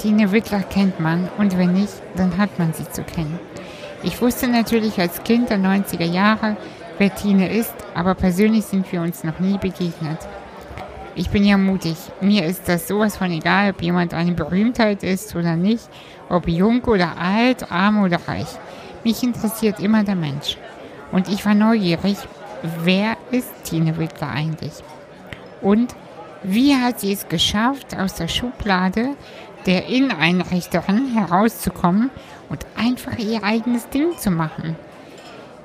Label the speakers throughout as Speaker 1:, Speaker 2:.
Speaker 1: Tine Wittler kennt man und wenn nicht, dann hat man sie zu kennen. Ich wusste natürlich als Kind der 90er Jahre, wer Tine ist, aber persönlich sind wir uns noch nie begegnet. Ich bin ja mutig. Mir ist das sowas von egal, ob jemand eine Berühmtheit ist oder nicht, ob jung oder alt, arm oder reich. Mich interessiert immer der Mensch. Und ich war neugierig, wer ist Tine Wittler eigentlich? Und wie hat sie es geschafft, aus der Schublade der Inneneinrichterin herauszukommen und einfach ihr eigenes Ding zu machen?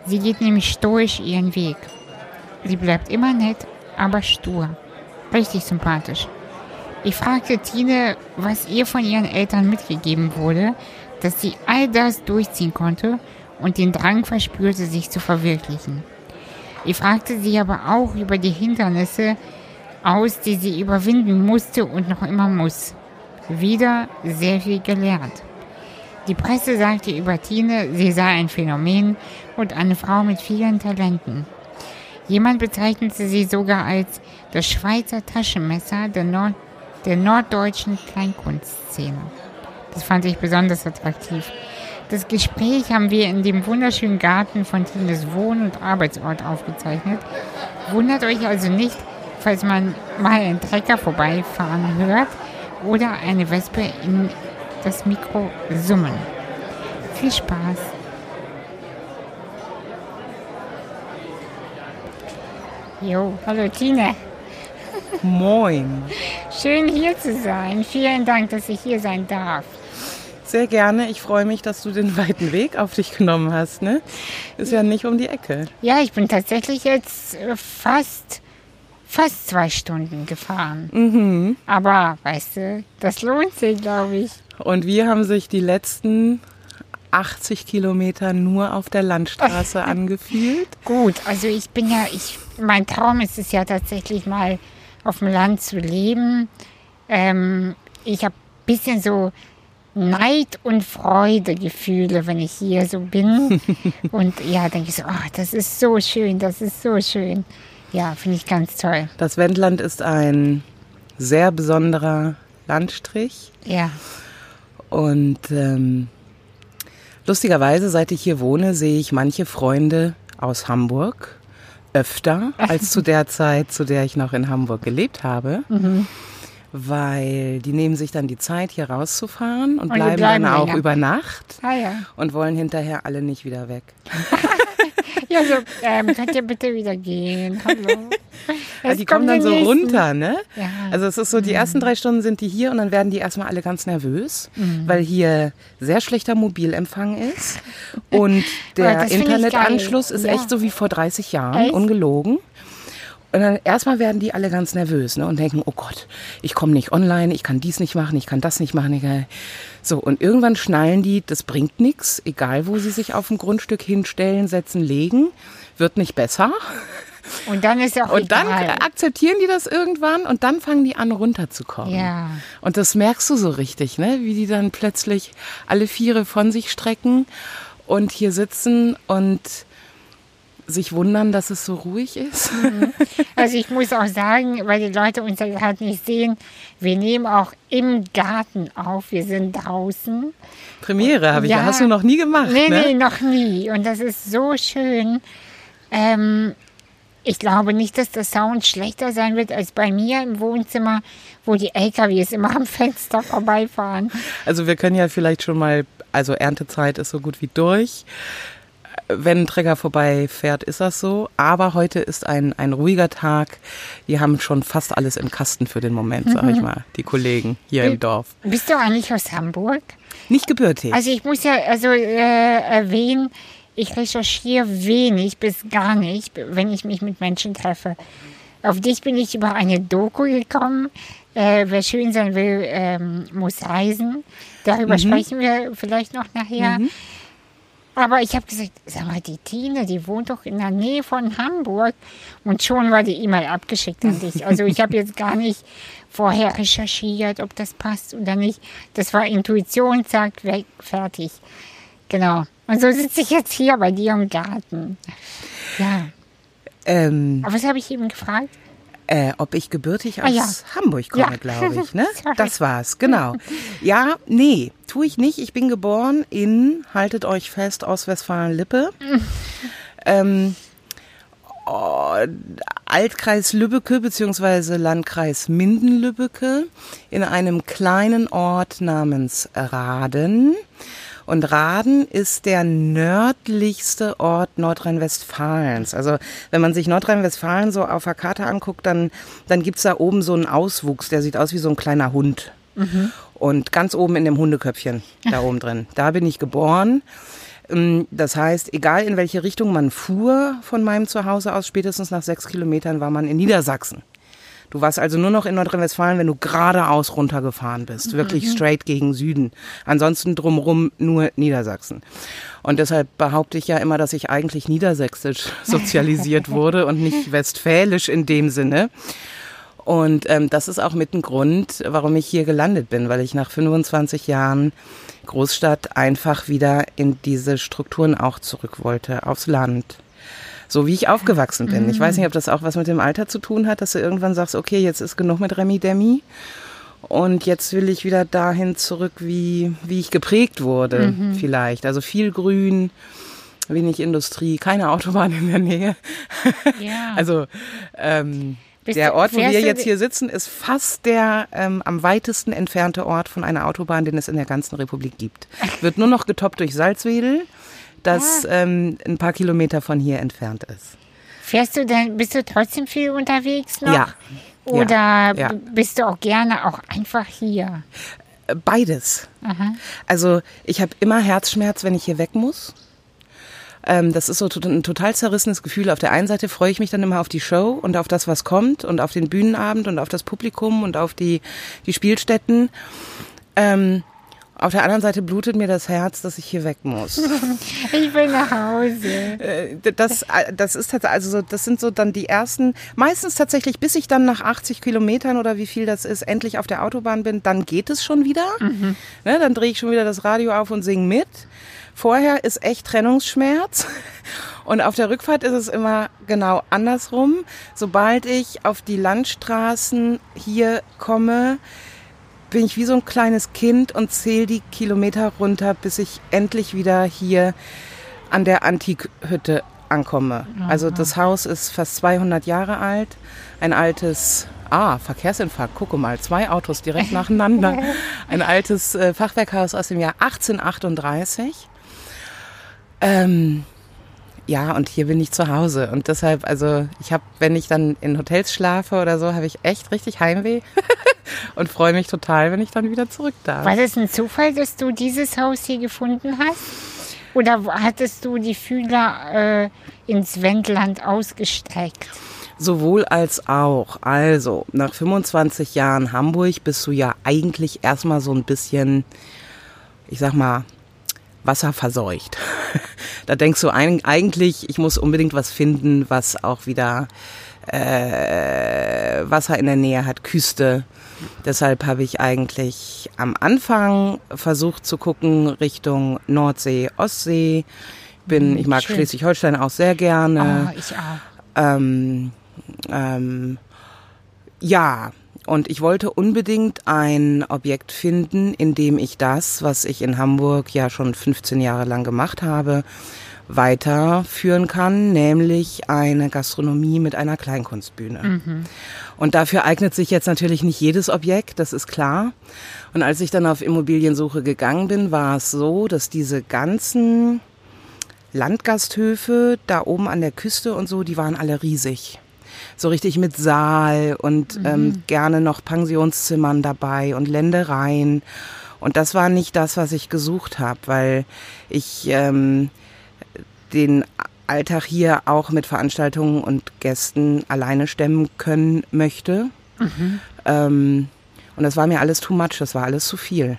Speaker 1: Sie geht nämlich stoisch ihren Weg. Sie bleibt immer nett, aber stur. Richtig sympathisch. Ich fragte Tine, was ihr von ihren Eltern mitgegeben wurde, dass sie all das durchziehen konnte und den Drang verspürte, sich zu verwirklichen. Ich fragte sie aber auch über die Hindernisse aus, die sie überwinden musste und noch immer muss. Wieder sehr viel gelernt. Die Presse sagte über Tine, sie sei ein Phänomen und eine Frau mit vielen Talenten. Jemand bezeichnete sie sogar als das Schweizer Taschenmesser der, Nord der norddeutschen Kleinkunstszene. Das fand ich besonders attraktiv. Das Gespräch haben wir in dem wunderschönen Garten von Tines Wohn- und Arbeitsort aufgezeichnet. Wundert euch also nicht, falls man mal einen Trecker vorbeifahren hört oder eine Wespe in das Mikro summen. Viel Spaß! Jo, hallo Tine.
Speaker 2: Moin.
Speaker 1: Schön hier zu sein. Vielen Dank, dass ich hier sein darf.
Speaker 2: Sehr gerne. Ich freue mich, dass du den weiten Weg auf dich genommen hast. Ne? Ist ja nicht um die Ecke.
Speaker 1: Ja, ich bin tatsächlich jetzt äh, fast, fast zwei Stunden gefahren.
Speaker 2: Mhm.
Speaker 1: Aber weißt du, das lohnt sich, glaube ich.
Speaker 2: Und wir haben sich die letzten 80 Kilometer nur auf der Landstraße angefühlt.
Speaker 1: Gut, also ich bin ja, ich, mein Traum ist es ja tatsächlich mal auf dem Land zu leben. Ähm, ich habe ein bisschen so Neid und Freudegefühle, wenn ich hier so bin. und ja, denke ich so, oh, das ist so schön, das ist so schön. Ja, finde ich ganz toll.
Speaker 2: Das Wendland ist ein sehr besonderer Landstrich.
Speaker 1: Ja.
Speaker 2: Und ähm, lustigerweise, seit ich hier wohne, sehe ich manche Freunde aus Hamburg öfter als zu der Zeit, zu der ich noch in Hamburg gelebt habe.
Speaker 1: Mhm.
Speaker 2: Weil die nehmen sich dann die Zeit, hier rauszufahren und,
Speaker 1: Und
Speaker 2: bleiben,
Speaker 1: bleiben
Speaker 2: dann auch über Nacht
Speaker 1: Ah ja.
Speaker 2: und wollen hinterher alle nicht wieder weg.
Speaker 1: Ja, so, ähm, könnt ihr bitte wieder gehen? Hallo.
Speaker 2: Also die kommen dann so
Speaker 1: nächsten.
Speaker 2: runter, ne?
Speaker 1: Ja.
Speaker 2: Also es ist so, die ersten drei Stunden sind die hier und dann werden die erstmal alle ganz nervös, weil hier sehr schlechter Mobilempfang ist und der Internetanschluss ist
Speaker 1: Ja.
Speaker 2: echt so wie vor 30 Jahren,
Speaker 1: Echt?
Speaker 2: ungelogen. Und dann erstmal werden die alle ganz nervös ne, und denken, oh Gott, ich komme nicht online, ich kann dies nicht machen, ich kann das nicht machen. Kann... So, und irgendwann schnallen die, das bringt nichts, egal wo sie sich auf dem Grundstück hinstellen, setzen, legen, wird nicht besser.
Speaker 1: Und dann ist auch
Speaker 2: Und dann
Speaker 1: egal.
Speaker 2: akzeptieren die das irgendwann und dann fangen die an runterzukommen.
Speaker 1: Ja.
Speaker 2: Und das merkst du so richtig, ne? Wie die dann plötzlich alle Viere von sich strecken und hier sitzen und sich wundern, dass es so ruhig ist.
Speaker 1: Also ich muss auch sagen, weil die Leute uns ja halt nicht sehen, wir nehmen auch im Garten auf. Wir sind draußen.
Speaker 2: Premiere habe ich. Ja. Hast du noch nie gemacht,
Speaker 1: Nee,
Speaker 2: ne?
Speaker 1: nee, noch nie. Und das ist so schön. Ähm, ich glaube nicht, dass der Sound schlechter sein wird als bei mir im Wohnzimmer, wo die LKWs immer am Fenster vorbeifahren.
Speaker 2: Also wir können ja vielleicht schon mal, also Erntezeit ist so gut wie durch. Wenn ein Träger vorbeifährt, ist das so. Aber heute ist ein, ein ruhiger Tag. Die haben schon fast alles im Kasten für den Moment, sag ich mal, die Kollegen hier im Dorf.
Speaker 1: Bist du eigentlich aus Hamburg?
Speaker 2: Nicht gebürtig.
Speaker 1: Also ich muss ja also äh, erwähnen, ich recherchiere wenig bis gar nicht, wenn ich mich mit Menschen treffe. Auf dich bin ich über eine Doku gekommen. Äh, wer schön sein will, ähm, muss reisen. Darüber sprechen wir vielleicht noch nachher. Aber ich habe gesagt, sag mal, die Tine, die wohnt doch in der Nähe von Hamburg. Und schon war die E-Mail abgeschickt an dich. Also ich habe jetzt gar nicht vorher recherchiert, ob das passt oder nicht. Das war Intuition, zack, weg, fertig. Genau. Und so sitze ich jetzt hier bei dir im Garten. Ja.
Speaker 2: ähm,
Speaker 1: Aber was habe ich eben gefragt?
Speaker 2: Äh, ob ich gebürtig aus
Speaker 1: Ah, ja.
Speaker 2: Hamburg komme,
Speaker 1: Ja.
Speaker 2: glaube ich, ne? Das war's, genau. Ja, nee, tue ich nicht. Ich bin geboren in, haltet euch fest, Ostwestfalen-Lippe. ähm, oh, Altkreis Lübbecke beziehungsweise Landkreis Minden-Lübbecke in einem kleinen Ort namens Raden. Und Raden ist der nördlichste Ort Nordrhein-Westfalens. Also wenn man sich Nordrhein-Westfalen so auf der Karte anguckt, dann, dann gibt's da oben so einen Auswuchs, der sieht aus wie so ein kleiner Hund. Und ganz oben in dem Hundeköpfchen, da oben drin. Da bin ich geboren. Ähm, Das heißt, egal in welche Richtung man fuhr von meinem Zuhause aus, spätestens nach sechs Kilometern war man in Niedersachsen. Du warst also nur noch in Nordrhein-Westfalen, wenn du geradeaus runtergefahren bist, wirklich straight gegen Süden. Ansonsten drumrum nur Niedersachsen. Und deshalb behaupte ich ja immer, dass ich eigentlich niedersächsisch sozialisiert wurde und nicht westfälisch in dem Sinne. Und ähm, das ist auch mit ein Grund, warum ich hier gelandet bin, weil ich nach 25 Jahren Großstadt einfach wieder in diese Strukturen auch zurück wollte, aufs Land. So wie ich aufgewachsen bin. Ich weiß nicht, ob das auch was mit dem Alter zu tun hat, dass du irgendwann sagst, okay, jetzt ist genug mit Remi Demi. Und jetzt will ich wieder dahin zurück, wie, wie ich geprägt wurde, vielleicht. Also viel Grün, wenig Industrie, keine Autobahn in der Nähe.
Speaker 1: Ja.
Speaker 2: Also ähm,
Speaker 1: Bist
Speaker 2: der Ort, wo wir jetzt hier sitzen, ist fast der ähm, am weitesten entfernte Ort von einer Autobahn, den es in der ganzen Republik gibt. Wird nur noch getoppt durch Salzwedel, das ähm, ein paar Kilometer von hier entfernt ist.
Speaker 1: Fährst du denn, bist du trotzdem viel unterwegs noch?
Speaker 2: Ja.
Speaker 1: Oder
Speaker 2: Ja, ja.
Speaker 1: bist du auch gerne auch einfach hier?
Speaker 2: Beides. Also ich habe immer Herzschmerz, wenn ich hier weg muss. Ähm, das ist so ein total zerrissenes Gefühl. Auf der einen Seite freue ich mich dann immer auf die Show und auf das, was kommt und auf den Bühnenabend und auf das Publikum und auf die, die Spielstätten. Ähm, auf der anderen Seite blutet mir das Herz, dass ich hier weg muss.
Speaker 1: Ich will nach Hause.
Speaker 2: Äh, das, äh, das ist tatsächlich, also so, das sind so dann die ersten, meistens tatsächlich, bis ich dann nach 80 Kilometern oder wie viel das ist, endlich auf der Autobahn bin, dann geht es schon wieder. Ne, dann drehe ich schon wieder das Radio auf und singe mit. Vorher ist echt Trennungsschmerz. Und auf der Rückfahrt ist es immer genau andersrum. Sobald ich auf die Landstraßen hier komme, bin ich wie so ein kleines Kind und zähle die Kilometer runter, bis ich endlich wieder hier an der Antikhütte ankomme. Also das Haus ist fast 200 Jahre alt, ein altes Ah, Verkehrsinfarkt, gucke mal, zwei Autos direkt nacheinander. Ein altes äh, Fachwerkhaus aus dem Jahr 1838. Ähm, ja, und hier bin ich zu Hause. Und deshalb, also ich habe, wenn ich dann in Hotels schlafe oder so, habe ich echt richtig Heimweh und freue mich total, wenn ich dann wieder zurück darf.
Speaker 1: War das ein Zufall, dass du dieses Haus hier gefunden hast? Oder hattest du die Fühler äh, ins Wendland ausgestreckt?
Speaker 2: Sowohl als auch. Also, nach 25 Jahren Hamburg bist du ja eigentlich erstmal so ein bisschen, ich sag mal, wasserverseucht. da denkst du eigentlich, ich muss unbedingt was finden, was auch wieder äh, Wasser in der Nähe hat, Küste. Deshalb habe ich eigentlich am Anfang versucht zu gucken Richtung Nordsee, Ostsee. Bin, ich mag. Schleswig-Holstein auch sehr gerne.
Speaker 1: Oh, ich auch.
Speaker 2: Ähm, ähm, ja, und ich wollte unbedingt ein Objekt finden, in dem ich das, was ich in Hamburg ja schon 15 Jahre lang gemacht habe, weiterführen kann, nämlich eine Gastronomie mit einer Kleinkunstbühne. Und dafür eignet sich jetzt natürlich nicht jedes Objekt, das ist klar. Und als ich dann auf Immobiliensuche gegangen bin, war es so, dass diese ganzen Landgasthöfe da oben an der Küste und so, die waren alle riesig. So richtig mit Saal und ähm, gerne noch Pensionszimmern dabei und Ländereien. Und das war nicht das, was ich gesucht habe, weil ich ähm, den Alltag hier auch mit Veranstaltungen und Gästen alleine stemmen können möchte. Ähm, und das war mir alles too much, das war alles zu viel.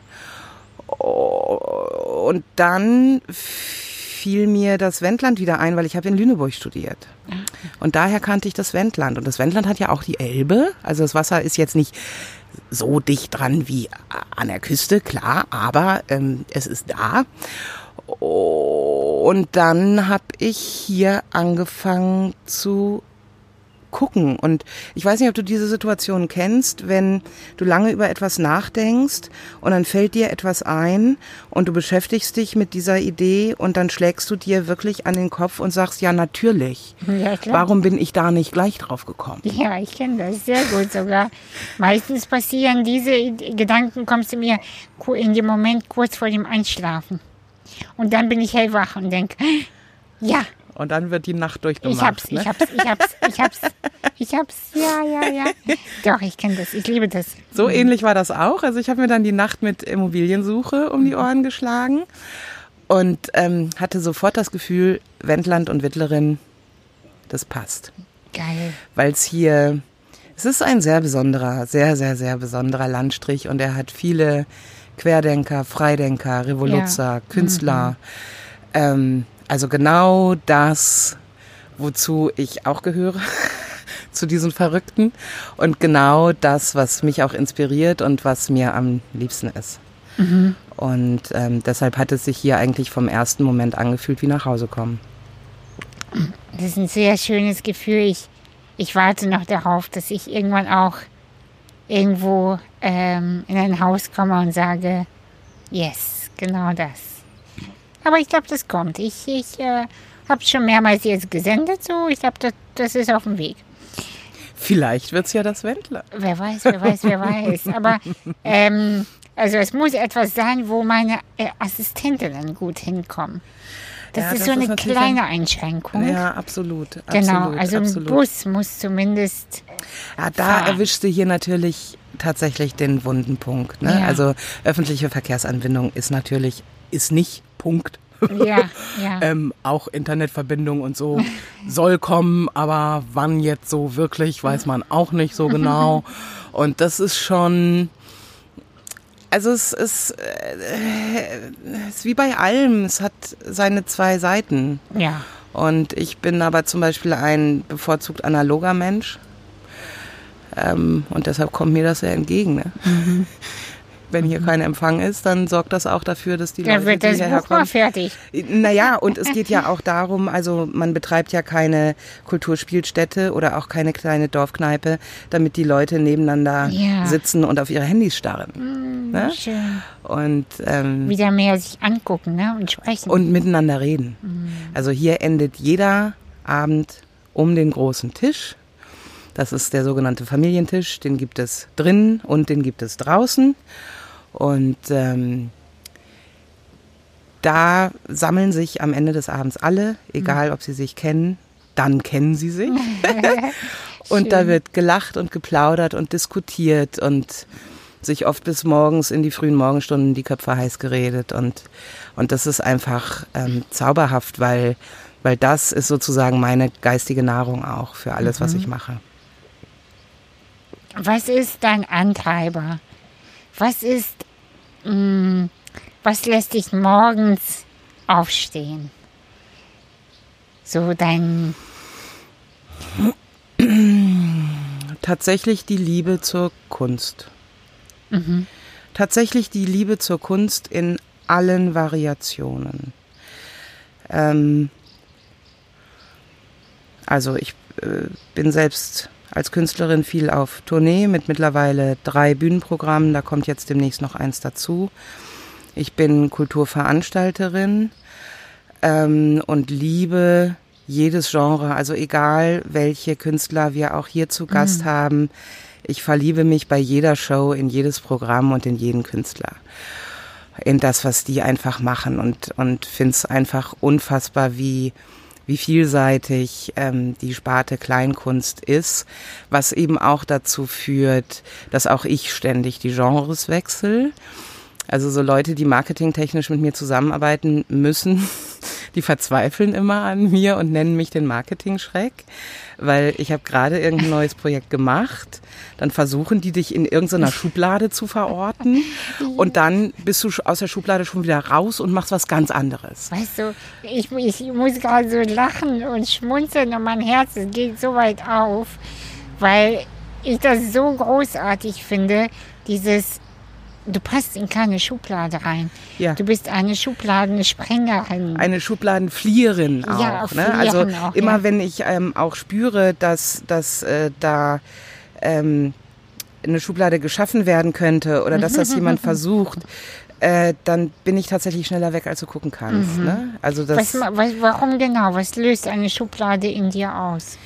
Speaker 2: Und dann fiel mir das Wendland wieder ein, weil ich habe in Lüneburg studiert. Und daher kannte ich das Wendland. Und das Wendland hat ja auch die Elbe. Also das Wasser ist jetzt nicht so dicht dran wie an der Küste, klar, aber ähm, es ist da. Und dann habe ich hier angefangen zu gucken. Und ich weiß nicht, ob du diese Situation kennst, wenn du lange über etwas nachdenkst und dann fällt dir etwas ein und du beschäftigst dich mit dieser Idee und dann schlägst du dir wirklich an den Kopf und sagst, ja, natürlich. Ja, Warum bin ich da nicht gleich drauf gekommen?
Speaker 1: Ja, ich kenne das sehr gut sogar. Meistens passieren diese Gedanken, kommst du mir in dem Moment kurz vor dem Einschlafen. Und dann bin ich hellwach und denke, ja,
Speaker 2: und dann wird die Nacht durchgemacht.
Speaker 1: Ich hab's, ne? ich hab's, ich hab's, ich hab's, ich hab's, ja, ja, ja. Doch, ich kenne das, ich liebe das.
Speaker 2: So ähnlich war das auch. Also ich habe mir dann die Nacht mit Immobiliensuche um die. Ohren geschlagen und ähm, hatte sofort das Gefühl, Wendland und Wittlerin, das passt.
Speaker 1: Geil.
Speaker 2: Weil es hier, es ist ein sehr besonderer, sehr, sehr, sehr besonderer Landstrich und er hat viele Querdenker, Freidenker, Revoluzer, ja. Künstler. Mhm. Ähm, also genau das, wozu ich auch gehöre, zu diesen Verrückten. Und genau das, was mich auch inspiriert und was mir am liebsten ist. Mhm. Und ähm, deshalb hat es sich hier eigentlich vom ersten Moment angefühlt wie nach Hause kommen.
Speaker 1: Das ist ein sehr schönes Gefühl. Ich, ich warte noch darauf, dass ich irgendwann auch irgendwo ähm, in ein Haus komme und sage, yes, genau das. Aber ich glaube, das kommt. Ich, ich äh, habe schon mehrmals jetzt gesendet, so. Ich glaube, das, das ist auf dem Weg.
Speaker 2: Vielleicht wird es ja das Wendler.
Speaker 1: Wer weiß, wer weiß, wer weiß. Aber ähm, also es muss etwas sein, wo meine äh, Assistentinnen gut hinkommen. Das ja, ist das so eine ist kleine Einschränkung.
Speaker 2: Ja, absolut.
Speaker 1: Genau,
Speaker 2: absolut,
Speaker 1: also
Speaker 2: absolut.
Speaker 1: ein Bus muss zumindest.
Speaker 2: Ja, da fahren. erwischst du hier natürlich tatsächlich den wunden Punkt. Ne? Ja. Also öffentliche Verkehrsanbindung ist natürlich, ist nicht Punkt.
Speaker 1: Ja, ja.
Speaker 2: ähm, auch Internetverbindung und so soll kommen, aber wann jetzt so wirklich, weiß man auch nicht so genau. Und das ist schon, also es ist, äh, es ist wie bei allem, es hat seine zwei Seiten.
Speaker 1: Ja.
Speaker 2: Und ich bin aber zum Beispiel ein bevorzugt analoger Mensch. Ähm, und deshalb kommt mir das ja entgegen. Ne? Mhm wenn hier kein Empfang ist, dann sorgt das auch dafür, dass die
Speaker 1: Leute, dann wird das Buch mal fertig.
Speaker 2: Naja, und es geht ja auch darum, also man betreibt ja keine Kulturspielstätte oder auch keine kleine Dorfkneipe, damit die Leute nebeneinander ja. sitzen und auf ihre Handys starren.
Speaker 1: Mm, ne? Schön.
Speaker 2: Und ähm,
Speaker 1: wieder mehr sich angucken ne? und sprechen.
Speaker 2: Und miteinander reden. Mm. Also hier endet jeder Abend um den großen Tisch. Das ist der sogenannte Familientisch. Den gibt es drin und den gibt es draußen. Und ähm, da sammeln sich am Ende des Abends alle, egal ob sie sich kennen, dann kennen sie sich. und da wird gelacht und geplaudert und diskutiert und sich oft bis morgens in die frühen Morgenstunden die Köpfe heiß geredet. Und, und das ist einfach ähm, zauberhaft, weil, weil das ist sozusagen meine geistige Nahrung auch für alles, mhm. was ich mache.
Speaker 1: Was ist dein Antreiber? Was ist Mm, was lässt dich morgens aufstehen? So dein.
Speaker 2: Tatsächlich die Liebe zur Kunst. Mhm. Tatsächlich die Liebe zur Kunst in allen Variationen. Ähm, also ich äh, bin selbst als Künstlerin viel auf Tournee mit mittlerweile drei Bühnenprogrammen. Da kommt jetzt demnächst noch eins dazu. Ich bin Kulturveranstalterin ähm, und liebe jedes Genre, also egal welche Künstler wir auch hier zu Gast mhm. haben. Ich verliebe mich bei jeder Show in jedes Programm und in jeden Künstler. In das, was die einfach machen und, und finde es einfach unfassbar, wie wie vielseitig ähm, die Sparte Kleinkunst ist, was eben auch dazu führt, dass auch ich ständig die Genres wechsle. Also so Leute, die marketingtechnisch mit mir zusammenarbeiten müssen, die verzweifeln immer an mir und nennen mich den Marketing-Schreck, weil ich habe gerade irgendein neues Projekt gemacht. Dann versuchen die dich in irgendeiner Schublade zu verorten und dann bist du aus der Schublade schon wieder raus und machst was ganz anderes.
Speaker 1: Weißt du, ich, ich muss gerade so lachen und schmunzeln und mein Herz geht so weit auf, weil ich das so großartig finde, dieses du passt in keine Schublade rein.
Speaker 2: Ja.
Speaker 1: Du bist eine Schubladensprengerin.
Speaker 2: eine Schubladenflieherin auch.
Speaker 1: Ja, auch
Speaker 2: ne? Also
Speaker 1: auch,
Speaker 2: immer
Speaker 1: ja.
Speaker 2: wenn ich ähm, auch spüre, dass, dass äh, da ähm, eine Schublade geschaffen werden könnte oder dass das jemand versucht, äh, dann bin ich tatsächlich schneller weg, als du gucken kannst. Ne? Also das
Speaker 1: was, was, warum genau? Was löst eine Schublade in dir aus?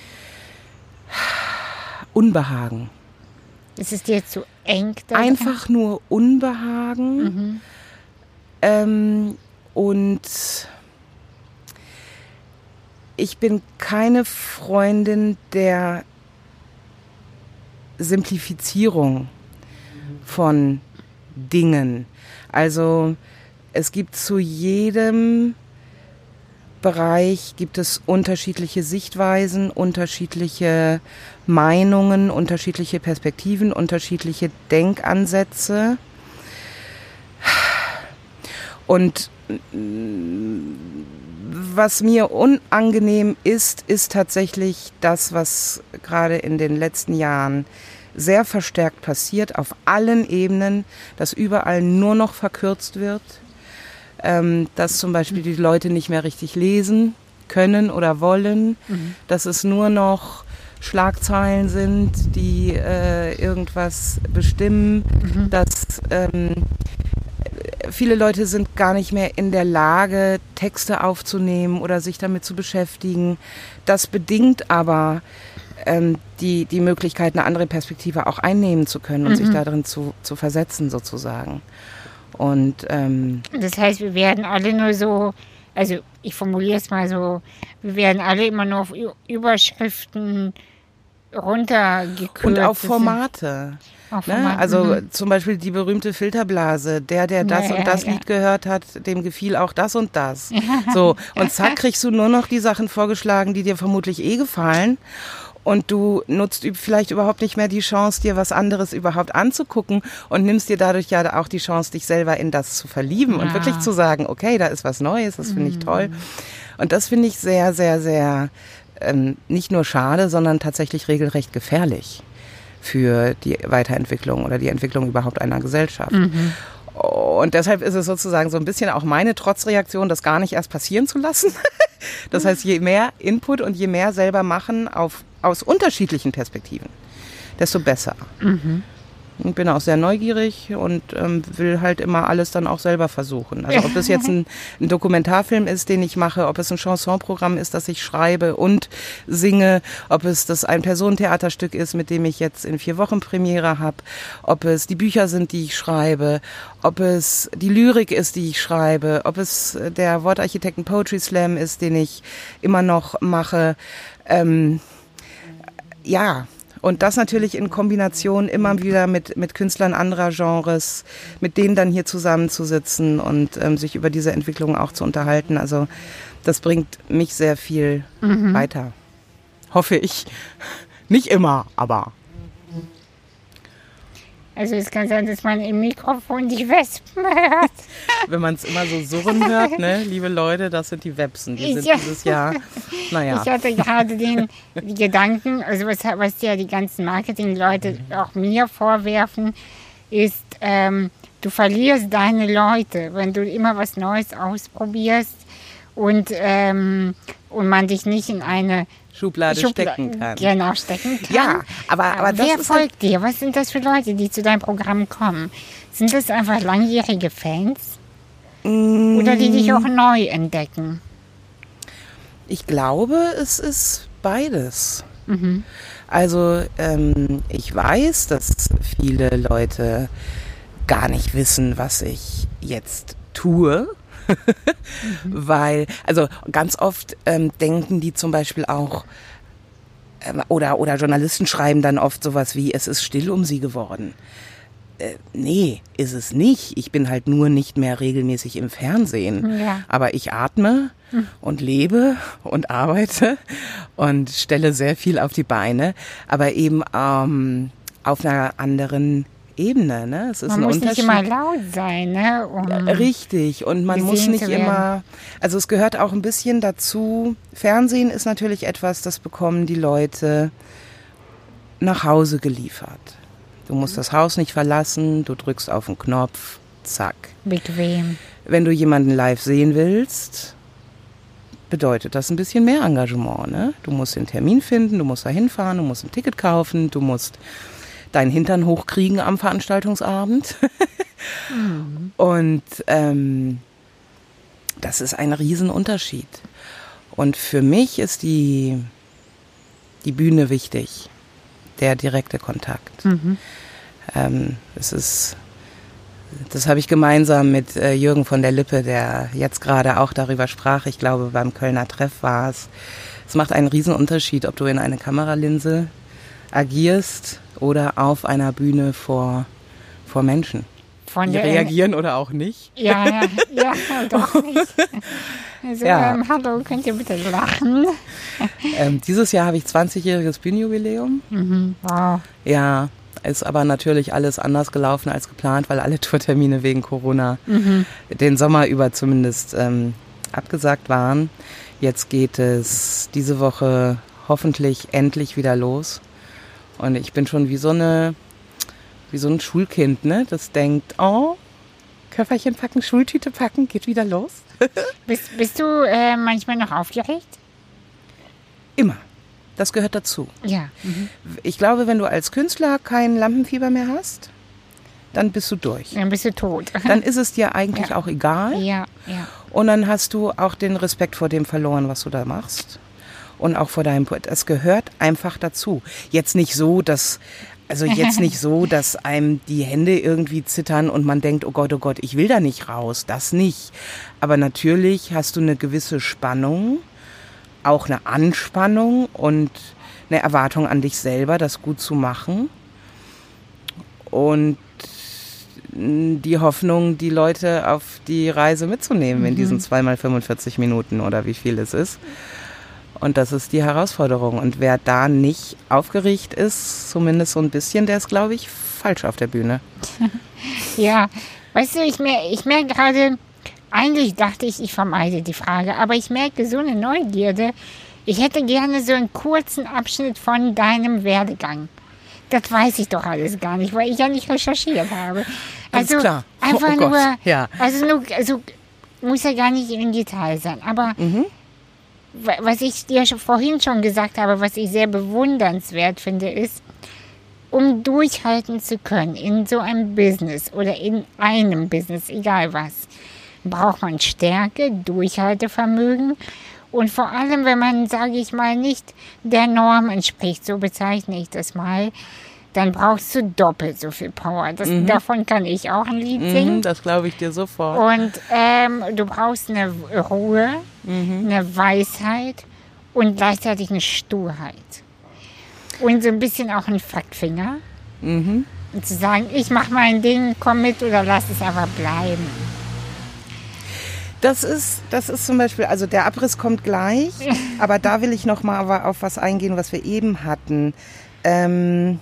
Speaker 2: Unbehagen.
Speaker 1: Ist es dir zu?
Speaker 2: Einfach nur Unbehagen. Ähm, und ich bin keine Freundin der Simplifizierung von Dingen. Also es gibt zu jedem Bereich gibt es unterschiedliche Sichtweisen, unterschiedliche Meinungen, unterschiedliche Perspektiven, unterschiedliche Denkansätze. Und was mir unangenehm ist, ist tatsächlich das, was gerade in den letzten Jahren sehr verstärkt passiert, auf allen Ebenen, dass überall nur noch verkürzt wird, ähm, dass zum Beispiel die Leute nicht mehr richtig lesen können oder wollen, dass es nur noch Schlagzeilen sind, die äh, irgendwas bestimmen, dass ähm, viele Leute sind gar nicht mehr in der Lage, Texte aufzunehmen oder sich damit zu beschäftigen. Das bedingt aber ähm, die, die Möglichkeit, eine andere Perspektive auch einnehmen zu können und sich darin zu, zu versetzen sozusagen. Und ähm,
Speaker 1: Das heißt, wir werden alle nur so, also ich formuliere es mal so, wir werden alle immer nur auf Überschriften runtergekürzt.
Speaker 2: und auf Formate.
Speaker 1: Auf
Speaker 2: Ne?
Speaker 1: Formate,
Speaker 2: Also
Speaker 1: mhm.
Speaker 2: zum Beispiel die berühmte Filterblase. Der, der das
Speaker 1: Ja,
Speaker 2: und das
Speaker 1: ja.
Speaker 2: Lied gehört hat, dem gefiel auch das und das. So, und zack, kriegst du nur noch die Sachen vorgeschlagen, die dir vermutlich eh gefallen. Und du nutzt vielleicht überhaupt nicht mehr die Chance, dir was anderes überhaupt anzugucken und nimmst dir dadurch ja auch die Chance, dich selber in das zu verlieben und
Speaker 1: Ja.
Speaker 2: wirklich zu sagen, okay, da ist was Neues, das finde ich
Speaker 1: Mhm.
Speaker 2: toll. Und das finde ich sehr, sehr, sehr ähm, nicht nur schade, sondern tatsächlich regelrecht gefährlich für die Weiterentwicklung oder die Entwicklung überhaupt einer Gesellschaft. Und deshalb ist es sozusagen so ein bisschen auch meine Trotzreaktion, das gar nicht erst passieren zu lassen. Das heißt, je mehr Input und je mehr selber machen auf, aus unterschiedlichen Perspektiven, desto besser. Ich bin auch sehr neugierig und ähm, will halt immer alles dann auch selber versuchen. Also ob das jetzt ein, ein Dokumentarfilm ist, den ich mache, ob es ein Chansonprogramm ist, das ich schreibe und singe, ob es das ein Personentheaterstück ist, mit dem ich jetzt in vier Wochen Premiere habe, ob es die Bücher sind, die ich schreibe, ob es die Lyrik ist, die ich schreibe, ob es der Wortarchitekten Poetry Slam ist, den ich immer noch mache. Ähm, ja, und das natürlich in Kombination immer wieder mit, mit Künstlern anderer Genres, mit denen dann hier zusammenzusitzen und ähm, sich über diese Entwicklung auch zu unterhalten. Also das bringt mich sehr viel weiter. Hoffe ich. Nicht immer, aber.
Speaker 1: Also es kann sein, dass man im Mikrofon die Wespen hört.
Speaker 2: Wenn man es immer so surren hört, ne, liebe Leute, das sind die Websen. Die sind
Speaker 1: Ja.
Speaker 2: dieses Jahr, naja.
Speaker 1: Ich hatte gerade den Gedanken, also was, was ja die ganzen Marketingleute auch mir vorwerfen, ist, ähm, du verlierst deine Leute, wenn du immer was Neues ausprobierst und, ähm, und man dich nicht in eine
Speaker 2: Schublade
Speaker 1: Schubla-
Speaker 2: stecken kann.
Speaker 1: Genau, stecken kann.
Speaker 2: Ja, aber, aber das
Speaker 1: Wer
Speaker 2: ist halt,
Speaker 1: folgt dir? Was sind das für Leute, die zu deinem Programm kommen? Sind das einfach langjährige Fans?
Speaker 2: Mm.
Speaker 1: Oder die dich auch neu entdecken?
Speaker 2: Ich glaube, es ist beides.
Speaker 1: Mhm.
Speaker 2: Also ähm, ich weiß, dass viele Leute gar nicht wissen, was ich jetzt tue. Weil, also ganz oft ähm, denken die zum Beispiel auch, ähm, oder, oder Journalisten schreiben dann oft sowas wie, es ist still um sie geworden. Äh, nee, ist es nicht. Ich bin halt nur nicht mehr regelmäßig im Fernsehen.
Speaker 1: Ja.
Speaker 2: Aber ich atme und lebe und arbeite und stelle sehr viel auf die Beine, aber eben ähm, auf einer anderen Ebene. Ne? Es ist
Speaker 1: Man
Speaker 2: ein
Speaker 1: muss nicht immer laut sein, ne? Um,
Speaker 2: Richtig. Und man muss nicht immer, also es gehört auch ein bisschen dazu. Fernsehen ist natürlich etwas, das bekommen die Leute nach Hause geliefert. Du musst das Haus nicht verlassen, du drückst auf den Knopf, zack.
Speaker 1: Bequem.
Speaker 2: Wenn du jemanden live sehen willst, bedeutet das ein bisschen mehr Engagement. Ne? Du musst den Termin finden, du musst da hinfahren, du musst ein Ticket kaufen, du musst deinen Hintern hochkriegen am Veranstaltungsabend. mhm. Und ähm, das ist ein Riesenunterschied. Und für mich ist die, die Bühne wichtig, der direkte Kontakt. Mhm. Ähm, es ist das habe ich gemeinsam mit äh, Jürgen von der Lippe, der jetzt gerade auch darüber sprach. Ich glaube, beim Kölner Treff war es. Es macht einen riesen Unterschied, ob du in eine Kameralinse agierst oder auf einer Bühne vor, vor Menschen. Von die reagieren oder auch nicht.
Speaker 1: Ja, ja, ja doch nicht. Also, ja. Ähm, hallo, könnt ihr bitte lachen?
Speaker 2: Ähm, dieses Jahr habe ich 20-jähriges Bühnenjubiläum. Mhm, wow. Ja, ist aber natürlich alles anders gelaufen als geplant, weil alle Tourtermine wegen Corona mhm. den Sommer über zumindest ähm, abgesagt waren. Jetzt geht es diese Woche hoffentlich endlich wieder los. Und ich bin schon wie so eine, wie so ein Schulkind, ne? Das denkt, oh, Köfferchen packen, Schultüte packen, geht wieder los.
Speaker 1: bist, bist du äh, manchmal noch aufgeregt?
Speaker 2: Immer. Das gehört dazu.
Speaker 1: Ja.
Speaker 2: Mhm. Ich glaube, wenn du als Künstler kein Lampenfieber mehr hast, dann bist du durch.
Speaker 1: Dann bist du tot.
Speaker 2: Dann ist es dir eigentlich ja. auch egal.
Speaker 1: Ja, ja.
Speaker 2: Und dann hast du auch den Respekt vor dem verloren, was du da machst. Und auch vor deinem Poet. Es gehört einfach dazu. Jetzt nicht so, dass, also jetzt nicht so, dass einem die Hände irgendwie zittern und man denkt, oh Gott, oh Gott, ich will da nicht raus. Das nicht. Aber natürlich hast du eine gewisse Spannung auch eine Anspannung und eine Erwartung an dich selber, das gut zu machen. Und die Hoffnung, die Leute auf die Reise mitzunehmen mhm. in diesen zweimal 45 Minuten oder wie viel es ist. Und das ist die Herausforderung. Und wer da nicht aufgeregt ist, zumindest so ein bisschen, der ist, glaube ich, falsch auf der Bühne.
Speaker 1: ja, weißt du, ich, mer ich merke gerade, eigentlich dachte ich, ich vermeide die Frage, aber ich merke so eine Neugierde. Ich hätte gerne so einen kurzen Abschnitt von deinem Werdegang. Das weiß ich doch alles gar nicht, weil ich ja nicht recherchiert habe.
Speaker 2: Also klar.
Speaker 1: einfach oh nur, ja. also nur, also muss ja gar nicht im Detail sein, aber mhm. Was ich dir vorhin schon gesagt habe, was ich sehr bewundernswert finde, ist, um durchhalten zu können in so einem Business oder in einem Business, egal was, braucht man Stärke, Durchhaltevermögen und vor allem, wenn man, sage ich mal, nicht der Norm entspricht, so bezeichne ich das mal, dann brauchst du doppelt so viel Power. Das, mhm. Davon kann ich auch ein Lied mhm, singen.
Speaker 2: das glaube ich dir sofort.
Speaker 1: Und ähm, du brauchst eine Ruhe, mhm. eine Weisheit und gleichzeitig eine Sturheit. Und so ein bisschen auch ein Fackfinger. Mhm. Und zu sagen, ich mache mein Ding, komm mit oder lass es einfach bleiben.
Speaker 2: Das ist, das ist zum Beispiel, also der Abriss kommt gleich, aber da will ich noch mal auf was eingehen, was wir eben hatten. Ähm,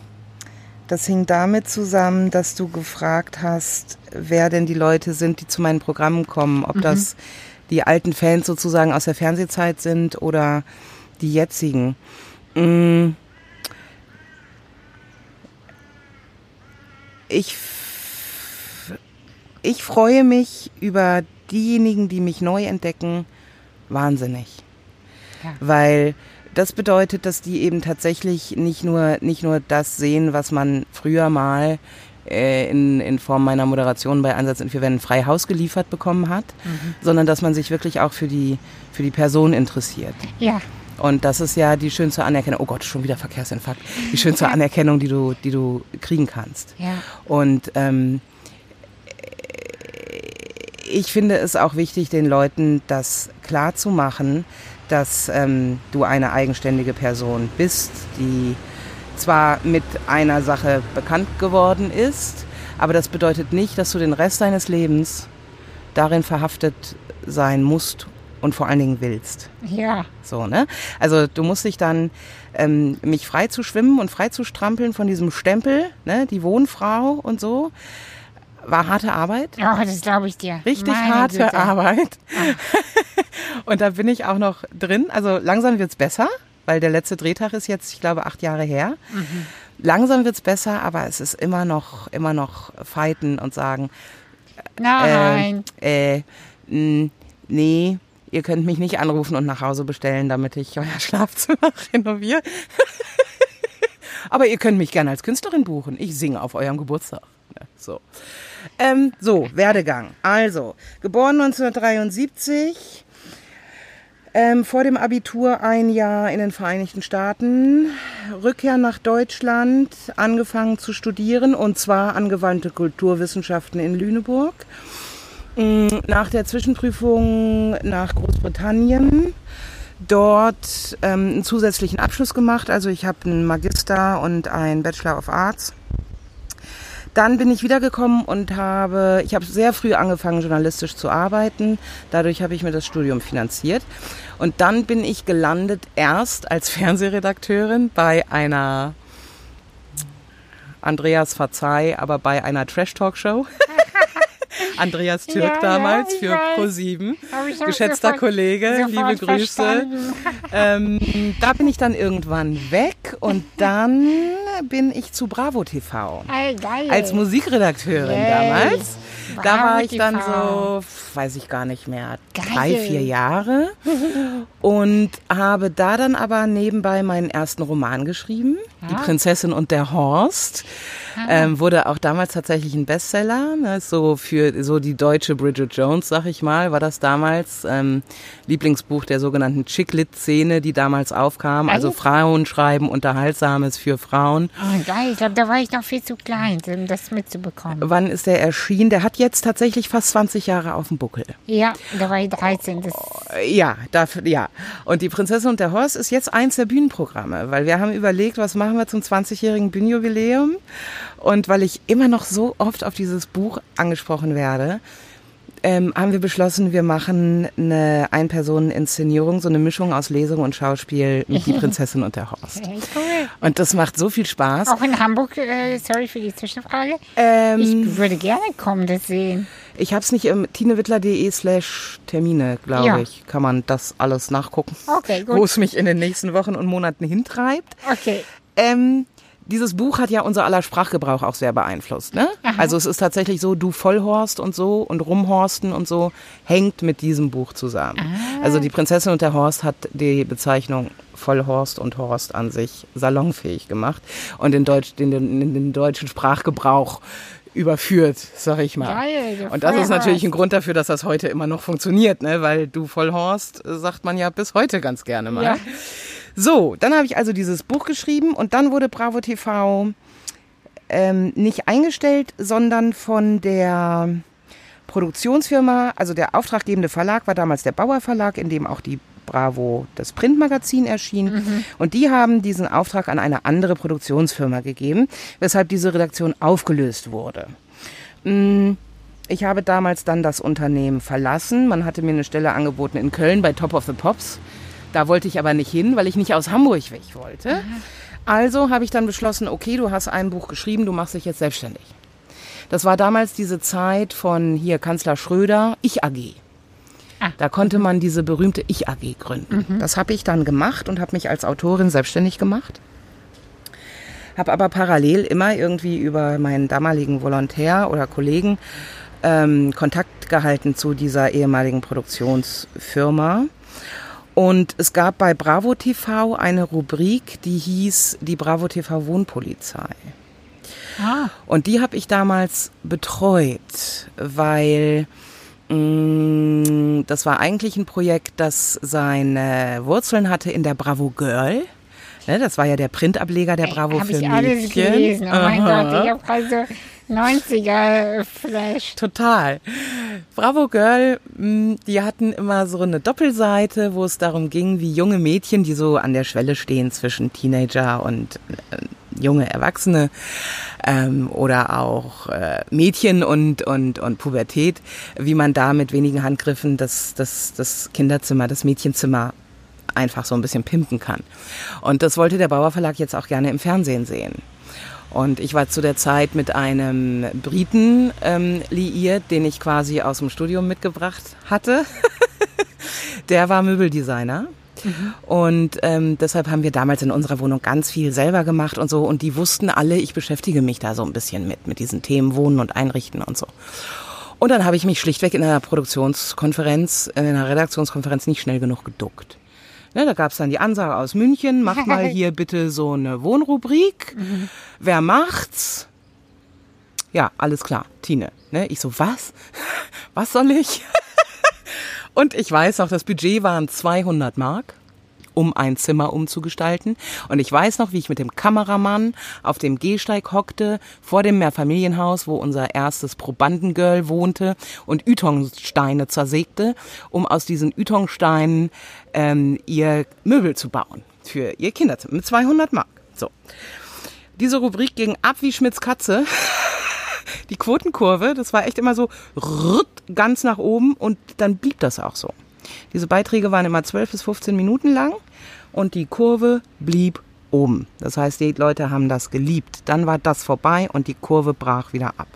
Speaker 2: das hing damit zusammen, dass du gefragt hast, wer denn die Leute sind, die zu meinen Programmen kommen, ob mhm. das die alten Fans sozusagen aus der Fernsehzeit sind oder die jetzigen. Mm. Ich, ich freue mich über diejenigen, die mich neu entdecken, wahnsinnig. Ja. Weil das bedeutet, dass die eben tatsächlich nicht nur, nicht nur das sehen, was man früher mal äh, in, in Form meiner Moderation bei Einsatz in vier Wänden frei Haus geliefert bekommen hat, mhm. sondern dass man sich wirklich auch für die, für die Person interessiert.
Speaker 1: Ja.
Speaker 2: Und das ist ja die schönste Anerkennung. Oh Gott, schon wieder Verkehrsinfarkt. Die schönste. Anerkennung, die du, die du kriegen kannst.
Speaker 1: Ja.
Speaker 2: Und ähm, ich finde es auch wichtig, den Leuten das klar zu machen, dass ähm, du eine eigenständige Person bist, die zwar mit einer Sache bekannt geworden ist, aber das bedeutet nicht, dass du den Rest deines Lebens darin verhaftet sein musst und vor allen Dingen willst.
Speaker 1: Ja.
Speaker 2: So, ne? Also du musst dich dann ähm, mich frei zu schwimmen und frei zu strampeln von diesem Stempel, ne, die Wohnfrau und so war harte Arbeit.
Speaker 1: Oh, das glaube ich dir.
Speaker 2: Richtig Meine harte Güte. Arbeit. Und da bin ich auch noch drin. Also langsam wird es besser, weil der letzte Drehtag ist jetzt, ich glaube, acht Jahre her. Mhm. langsam wird's besser, aber es ist immer noch, immer noch fighten und sagen,
Speaker 1: Nein.
Speaker 2: äh, äh, nee, ihr könnt mich nicht anrufen und nach Hause bestellen, damit ich euer Schlafzimmer renoviere. aber ihr könnt mich gerne als Künstlerin buchen. Ich singe auf eurem Geburtstag. So. Ähm, so, Werdegang. Also, geboren 1973, ähm, vor dem Abitur ein Jahr in den Vereinigten Staaten, Rückkehr nach Deutschland, angefangen zu studieren und zwar angewandte Kulturwissenschaften in Lüneburg. Mm, Nach der Zwischenprüfung nach Großbritannien, dort ähm, einen zusätzlichen Abschluss gemacht. Also ich habe einen Magister und einen Bachelor of Arts. Dann bin ich wiedergekommen und habe, ich habe sehr früh angefangen, journalistisch zu arbeiten. Dadurch habe ich mir das Studium finanziert. Und dann bin ich gelandet erst als Fernsehredakteurin bei einer, Andreas verzeih, aber bei einer Trash-Talk-Show. Andreas Türk
Speaker 1: Ja, ja,
Speaker 2: damals
Speaker 1: ich
Speaker 2: für
Speaker 1: weiß.
Speaker 2: Pro7.
Speaker 1: Hab ich auch
Speaker 2: Geschätzter
Speaker 1: sofort-
Speaker 2: Kollege,
Speaker 1: sofort
Speaker 2: liebe Grüße. Ähm, da bin ich dann irgendwann weg und dann bin ich zu Bravo TV als Musikredakteurin
Speaker 1: Yay.
Speaker 2: damals. Da
Speaker 1: Bravo
Speaker 2: war ich dann
Speaker 1: TV.
Speaker 2: so, weiß ich gar nicht mehr,
Speaker 1: Geil.
Speaker 2: drei, vier Jahre und habe da dann aber nebenbei meinen ersten Roman geschrieben, Die
Speaker 1: Ah.
Speaker 2: Prinzessin und der Horst. Ähm, wurde auch damals tatsächlich ein Bestseller, ne, so für so die deutsche Bridget Jones, sag ich mal, war das damals ähm, Lieblingsbuch der sogenannten Chick-Lit-Szene, die damals aufkam. Also? Frauen schreiben Unterhaltsames für Frauen.
Speaker 1: Oh, geil. Ich glaube, da war ich noch viel zu klein, um das mitzubekommen.
Speaker 2: Wann ist der erschienen? Der hat jetzt tatsächlich fast 20 Jahre auf dem Buckel.
Speaker 1: Ja, da war ich 13. Das,
Speaker 2: Ja, dafür, ja. Und die Prinzessin und der Horst ist jetzt eins der Bühnenprogramme, weil wir haben überlegt, was machen wir zum 20-jährigen Bühnenjubiläum? Und weil ich immer noch so oft auf dieses Buch angesprochen werde, ähm, haben wir beschlossen, wir machen eine Ein-Personen-Inszenierung, so eine Mischung aus Lesung und Schauspiel mit Die Prinzessin und der Horst.
Speaker 1: cool.
Speaker 2: Und das macht so viel Spaß.
Speaker 1: Auch in Hamburg, äh, sorry für die Zwischenfrage.
Speaker 2: Ähm,
Speaker 1: Ich würde gerne kommen, das sehen.
Speaker 2: Ich habe es nicht im tinewittler.de slash Termine, glaube
Speaker 1: Ja.
Speaker 2: ich, kann man das alles nachgucken,
Speaker 1: Okay,
Speaker 2: wo es mich in den nächsten Wochen und Monaten hintreibt.
Speaker 1: Okay.
Speaker 2: Ähm, dieses Buch hat ja unser aller Sprachgebrauch auch sehr beeinflusst. Ne? Also es ist tatsächlich so, du Vollhorst und so und Rumhorsten und so hängt mit diesem Buch zusammen. Also die Prinzessin und der Horst hat die Bezeichnung Vollhorst und Horst an sich salonfähig gemacht und den, Deutsch, den, den, den deutschen Sprachgebrauch überführt, sag ich mal.
Speaker 1: Geil,
Speaker 2: und das ist natürlich ein Grund dafür, dass das heute immer noch funktioniert, ne? weil du Vollhorst äh, sagt man ja bis heute ganz gerne mal.
Speaker 1: Ja.
Speaker 2: So, dann habe ich also dieses Buch geschrieben und dann wurde Bravo TV ähm, nicht eingestellt, sondern von der Produktionsfirma, also der auftraggebende Verlag war damals der Bauer Verlag, in dem auch die Bravo, das Printmagazin erschien. Und die haben diesen Auftrag an eine andere Produktionsfirma gegeben, weshalb diese Redaktion aufgelöst wurde. Mm, Ich habe damals dann das Unternehmen verlassen. Man hatte mir eine Stelle angeboten in Köln bei Top of the Pops. Da wollte ich aber nicht hin, weil ich nicht aus Hamburg weg wollte. Also habe ich dann beschlossen, okay, du hast ein Buch geschrieben, du machst dich jetzt selbstständig. Das war damals diese Zeit von hier Kanzler Schröder, Ich AG.
Speaker 1: Ah.
Speaker 2: Da konnte man diese berühmte Ich AG gründen. Das habe ich dann gemacht und habe mich als Autorin selbstständig gemacht. Habe aber parallel immer irgendwie über meinen damaligen Volontär oder Kollegen ähm, Kontakt gehalten zu dieser ehemaligen Produktionsfirma. Und es gab bei Bravo TV eine Rubrik, die hieß die Bravo TV Wohnpolizei.
Speaker 1: Ah,
Speaker 2: Und die habe ich damals betreut, weil das war eigentlich ein Projekt, das seine Wurzeln hatte in der Bravo Girl. Ne, das war ja der Printableger der Bravo
Speaker 1: habe
Speaker 2: für
Speaker 1: ich alles
Speaker 2: Mädchen.
Speaker 1: gelesen. Oh mein
Speaker 2: Aha.
Speaker 1: Gott, ich habe gerade so 90er-Flash.
Speaker 2: Total. Bravo Girl, mh, die hatten immer so eine Doppelseite, wo es darum ging, wie junge Mädchen, die so an der Schwelle stehen zwischen Teenager und äh, junge Erwachsene ähm, oder auch äh, Mädchen und, und, und Pubertät, wie man da mit wenigen Handgriffen das, das, das Kinderzimmer, das Mädchenzimmer einfach so ein bisschen pimpen kann. Und das wollte der Bauer Verlag jetzt auch gerne im Fernsehen sehen. Und ich war zu der Zeit mit einem Briten ähm, liiert, den ich quasi aus dem Studium mitgebracht hatte. der war Möbeldesigner. Und ähm, deshalb haben wir damals in unserer Wohnung ganz viel selber gemacht und so. Und die wussten alle, ich beschäftige mich da so ein bisschen mit, mit diesen Themen Wohnen und Einrichten und so. Und dann habe ich mich schlichtweg in einer Produktionskonferenz, in einer Redaktionskonferenz nicht schnell genug geduckt. Ne, da gab es dann die Ansage aus München, macht mal hier bitte so eine Wohnrubrik. Wer macht's? Ja, alles klar, Tine. Ne, ich so, was? Was soll ich? Und ich weiß noch, das Budget waren 200 Mark um ein Zimmer umzugestalten. Und ich weiß noch, wie ich mit dem Kameramann auf dem Gehsteig hockte, vor dem Mehrfamilienhaus, wo unser erstes Probandengirl wohnte und Ytongsteine zersägte, um aus diesen Ytongsteinen ähm, ihr Möbel zu bauen für ihr Kinderzimmer mit 200 Mark. So. Diese Rubrik ging ab wie Schmitz Katze. Die Quotenkurve, das war echt immer so ganz nach oben und dann blieb das auch so. Diese Beiträge waren immer 12 bis 15 Minuten lang und die Kurve blieb oben. Das heißt, die Leute haben das geliebt. Dann war das vorbei und die Kurve brach wieder ab.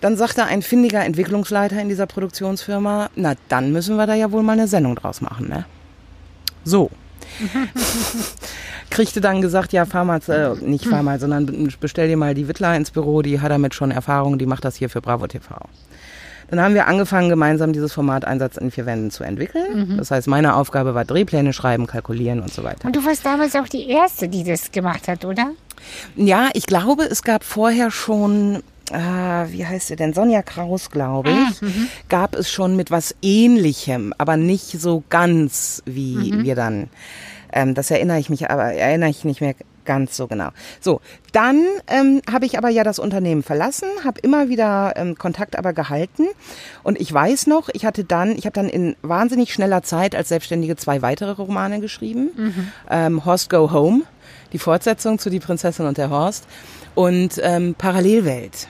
Speaker 2: Dann sagte ein findiger Entwicklungsleiter in dieser Produktionsfirma, na dann müssen wir da ja wohl mal eine Sendung draus machen, ne? So. Kriegte dann gesagt, ja, fahr mal, äh, nicht fahr mal, sondern bestell dir mal die Wittler ins Büro, die hat damit schon Erfahrung, die macht das hier für Bravo TV. Dann haben wir angefangen, gemeinsam dieses Format Einsatz in vier Wänden zu entwickeln. Mhm. Das heißt, meine Aufgabe war Drehpläne schreiben, kalkulieren und so weiter.
Speaker 1: Und du warst damals auch die Erste, die das gemacht hat, oder?
Speaker 2: Ja, ich glaube, es gab vorher schon Ah, wie heißt sie denn? Sonja Kraus, glaube ah, ich, ah, gab es schon mit was Ähnlichem, aber nicht so ganz wie mhm. wir dann. Ähm, das erinnere ich mich, aber erinnere ich nicht mehr ganz so genau. So, dann ähm, habe ich aber ja das Unternehmen verlassen, habe immer wieder ähm, Kontakt aber gehalten und ich weiß noch, ich hatte dann, ich habe dann in wahnsinnig schneller Zeit als Selbstständige zwei weitere Romane geschrieben. Mhm. Ähm, Horst Go Home, die Fortsetzung zu Die Prinzessin und der Horst und ähm, Parallelwelt.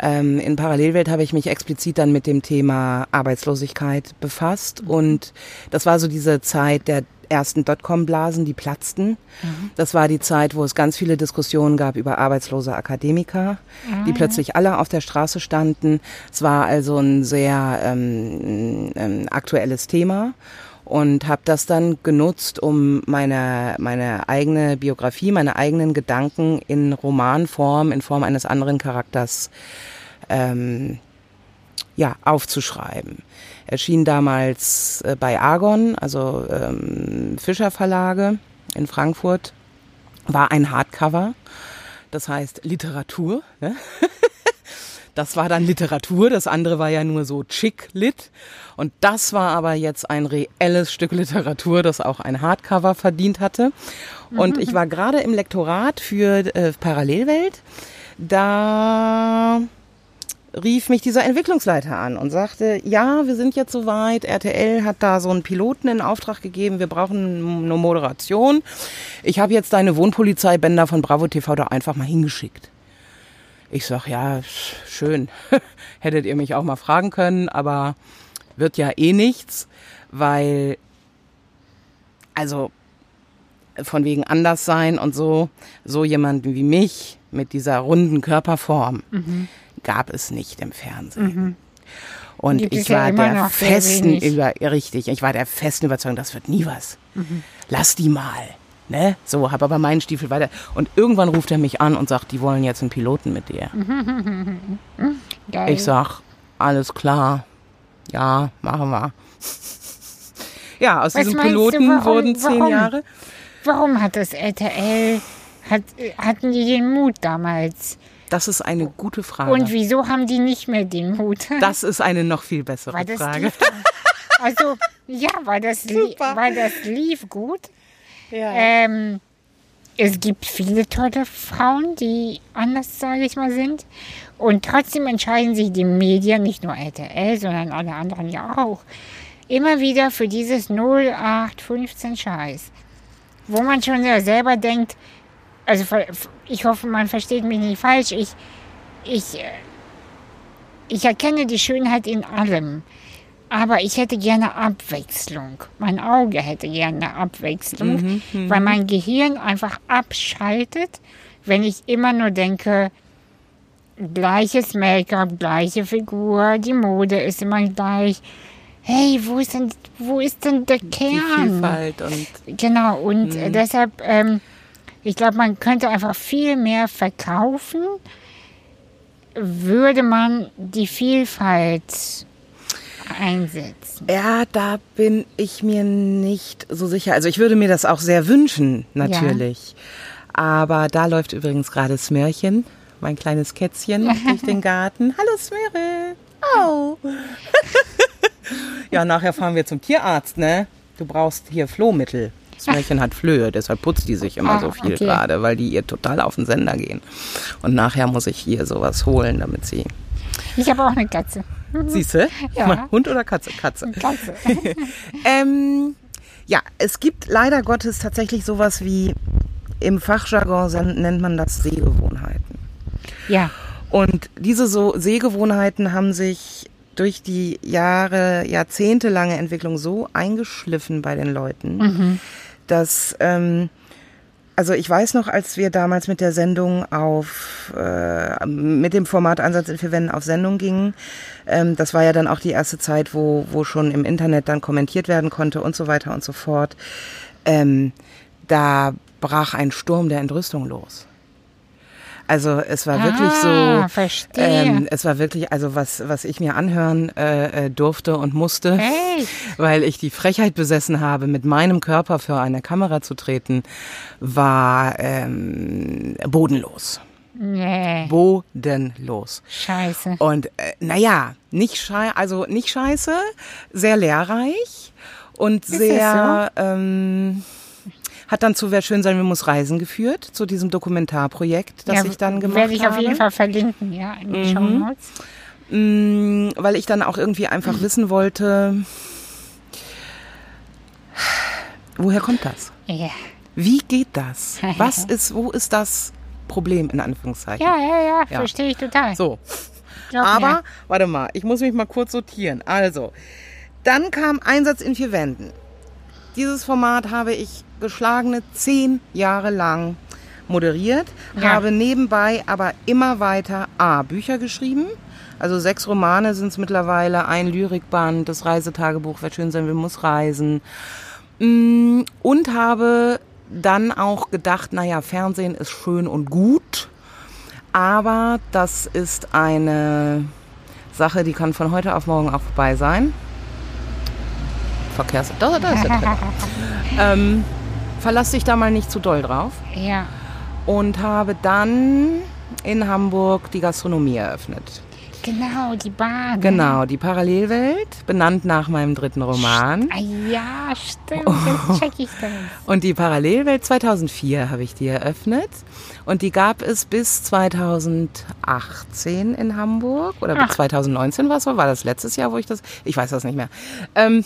Speaker 2: Ähm, in Parallelwelt habe ich mich explizit dann mit dem Thema Arbeitslosigkeit befasst mhm. und das war so diese Zeit der ersten Dotcom-Blasen, die platzten. Mhm. Das war die Zeit, wo es ganz viele Diskussionen gab über arbeitslose Akademiker, mhm. die plötzlich alle auf der Straße standen. Es war also ein sehr ähm, ähm, aktuelles Thema und habe das dann genutzt, um meine, meine eigene Biografie, meine eigenen Gedanken in Romanform, in Form eines anderen Charakters ähm, ja, aufzuschreiben. Erschien damals äh, bei Argon, also ähm, Fischer Verlage in Frankfurt, war ein Hardcover, das heißt Literatur. Ne? Das war dann Literatur, das andere war ja nur so Chick-Lit. Und das war aber jetzt ein reelles Stück Literatur, das auch ein Hardcover verdient hatte. Und ich war gerade im Lektorat für äh, Parallelwelt. Da rief mich dieser Entwicklungsleiter an und sagte, ja, wir sind jetzt soweit, RTL hat da so einen Piloten in Auftrag gegeben, wir brauchen eine Moderation. Ich habe jetzt deine Wohnpolizeibänder von Bravo TV da einfach mal hingeschickt. Ich sag, ja, schön, hättet ihr mich auch mal fragen können, aber wird ja eh nichts, weil, also von wegen anders sein und so, so jemanden wie mich mit dieser runden Körperform. Mhm gab es nicht im Fernsehen. Mhm. Und Gibt ich war ja der festen über richtig, ich war der festen Überzeugung, das wird nie was. Mhm. Lass die mal. Ne? So, habe aber meinen Stiefel weiter. Und irgendwann ruft er mich an und sagt, die wollen jetzt einen Piloten mit dir. Geil. Ich sag, alles klar. Ja, machen wir. ja, aus Was diesem Piloten warum, wurden zehn
Speaker 1: warum,
Speaker 2: Jahre.
Speaker 1: Warum hat das RTL, hat, hatten die den Mut damals?
Speaker 2: Das ist eine gute Frage.
Speaker 1: Und wieso haben die nicht mehr den Mut?
Speaker 2: Das ist eine noch viel bessere Frage.
Speaker 1: also, ja, weil das, weil das lief gut. Ähm, es gibt viele tolle Frauen, die anders, sage ich mal, sind. Und trotzdem entscheiden sich die Medien, nicht nur RTL, sondern alle anderen ja auch, immer wieder für dieses 0815 Scheiß. Wo man schon selber denkt, also ich hoffe, man versteht mich nicht falsch. Ich, ich, äh, ich erkenne die Schönheit in allem. Aber ich hätte gerne Abwechslung. Mein Auge hätte gerne Abwechslung, mhm, mhm, weil mein Gehirn einfach abschaltet, wenn ich immer nur denke, gleiches Make-up, gleiche Figur, die Mode ist immer gleich. hey, wo ist denn, wo ist denn der
Speaker 2: Die
Speaker 1: Kern?
Speaker 2: Vielfalt und
Speaker 1: Genau, und
Speaker 2: Mhm.
Speaker 1: äh, deshalb, ähm, ich glaube, man könnte einfach viel mehr verkaufen, würde man die Vielfalt einsetzen.
Speaker 2: Ja, da bin ich mir nicht so sicher. Also ich würde mir das auch sehr wünschen, natürlich. Aber da läuft übrigens gerade Smörchen, mein kleines Kätzchen, durch den Garten. Hallo Smöre. Oh. ja, nachher fahren wir zum Tierarzt, ne? Du brauchst hier Flohmittel. Smörchen hat Flöhe, deshalb putzt die sich immer
Speaker 1: Ah,
Speaker 2: so viel
Speaker 1: okay.
Speaker 2: gerade, weil die ihr total auf den Sender gehen. Und nachher muss ich ihr sowas holen, damit sie.
Speaker 1: Ich habe auch eine Katze.
Speaker 2: Siehst du?
Speaker 1: Ja.
Speaker 2: Hund oder Katze? Katze.
Speaker 1: Katze.
Speaker 2: Ähm, ja, es gibt leider Gottes tatsächlich sowas wie, im Fachjargon nennt man das Sehgewohnheiten.
Speaker 1: ja.
Speaker 2: Und diese so Sehgewohnheiten haben sich durch die Jahre, jahrzehntelange Entwicklung so eingeschliffen bei den Leuten, dass, ähm, also ich weiß noch, als wir damals mit der Sendung auf, äh, mit dem Format Ansatz in vier Wänden auf Sendung gingen, ähm, das war ja dann auch die erste Zeit, wo, wo schon im Internet dann kommentiert werden konnte und so weiter und so fort. Ähm, da brach ein Sturm der Entrüstung los. Also es war wirklich
Speaker 1: Ah,
Speaker 2: so,
Speaker 1: verstehe.
Speaker 2: ähm, es war wirklich, also was, was ich mir anhören äh, äh, durfte und musste,
Speaker 1: Hey.
Speaker 2: weil ich die Frechheit besessen habe, mit meinem Körper für eine Kamera zu treten, war ähm, bodenlos.
Speaker 1: Nee.
Speaker 2: Bodenlos.
Speaker 1: Scheiße.
Speaker 2: Und äh, naja, nicht schei also nicht scheiße, sehr lehrreich und
Speaker 1: es
Speaker 2: sehr ähm, hat dann zu Wer schön sein will muss reisen geführt, zu diesem Dokumentarprojekt, das
Speaker 1: ja,
Speaker 2: ich dann gemacht
Speaker 1: Werde ich
Speaker 2: habe.
Speaker 1: auf jeden Fall verlinken, ja, in Show Notes.
Speaker 2: Mm, weil ich dann auch irgendwie einfach wissen wollte, woher kommt das?
Speaker 1: Ja.
Speaker 2: Wie geht das? Was ist, wo ist das Problem in Anführungszeichen?
Speaker 1: Ja, ja, ja,
Speaker 2: Ja.
Speaker 1: verstehe ich total.
Speaker 2: So,
Speaker 1: Glaub
Speaker 2: aber
Speaker 1: mir.
Speaker 2: warte mal, ich muss mich mal kurz sortieren. Also, dann kam Einsatz in vier Wänden. Dieses Format habe ich geschlagene zehn Jahre lang moderiert,
Speaker 1: Ja.
Speaker 2: habe nebenbei aber immer weiter A, Bücher geschrieben. Also sechs Romane sind es mittlerweile, ein Lyrikband, das Reisetagebuch, wer schön sein will, muss reisen. Mm, Und habe dann auch gedacht, naja, Fernsehen ist schön und gut, aber das ist eine Sache, die kann von heute auf morgen auch vorbei sein. Verkehrs... Da, da ist der Trecker. ähm, verlass dich da mal nicht zu doll drauf.
Speaker 1: Ja.
Speaker 2: Und habe dann in Hamburg die Gastronomie eröffnet.
Speaker 1: Genau, die Bahn.
Speaker 2: Genau, die Parallelwelt, benannt nach meinem dritten Roman.
Speaker 1: Ah, ja, stimmt. Jetzt check ich das.
Speaker 2: Und die Parallelwelt 2004 habe ich die eröffnet. Und die gab es bis 2018 in Hamburg. Oder bis
Speaker 1: Ach.
Speaker 2: 2019 war es so? War das letztes Jahr, wo ich das... Ich weiß das nicht mehr. Ähm,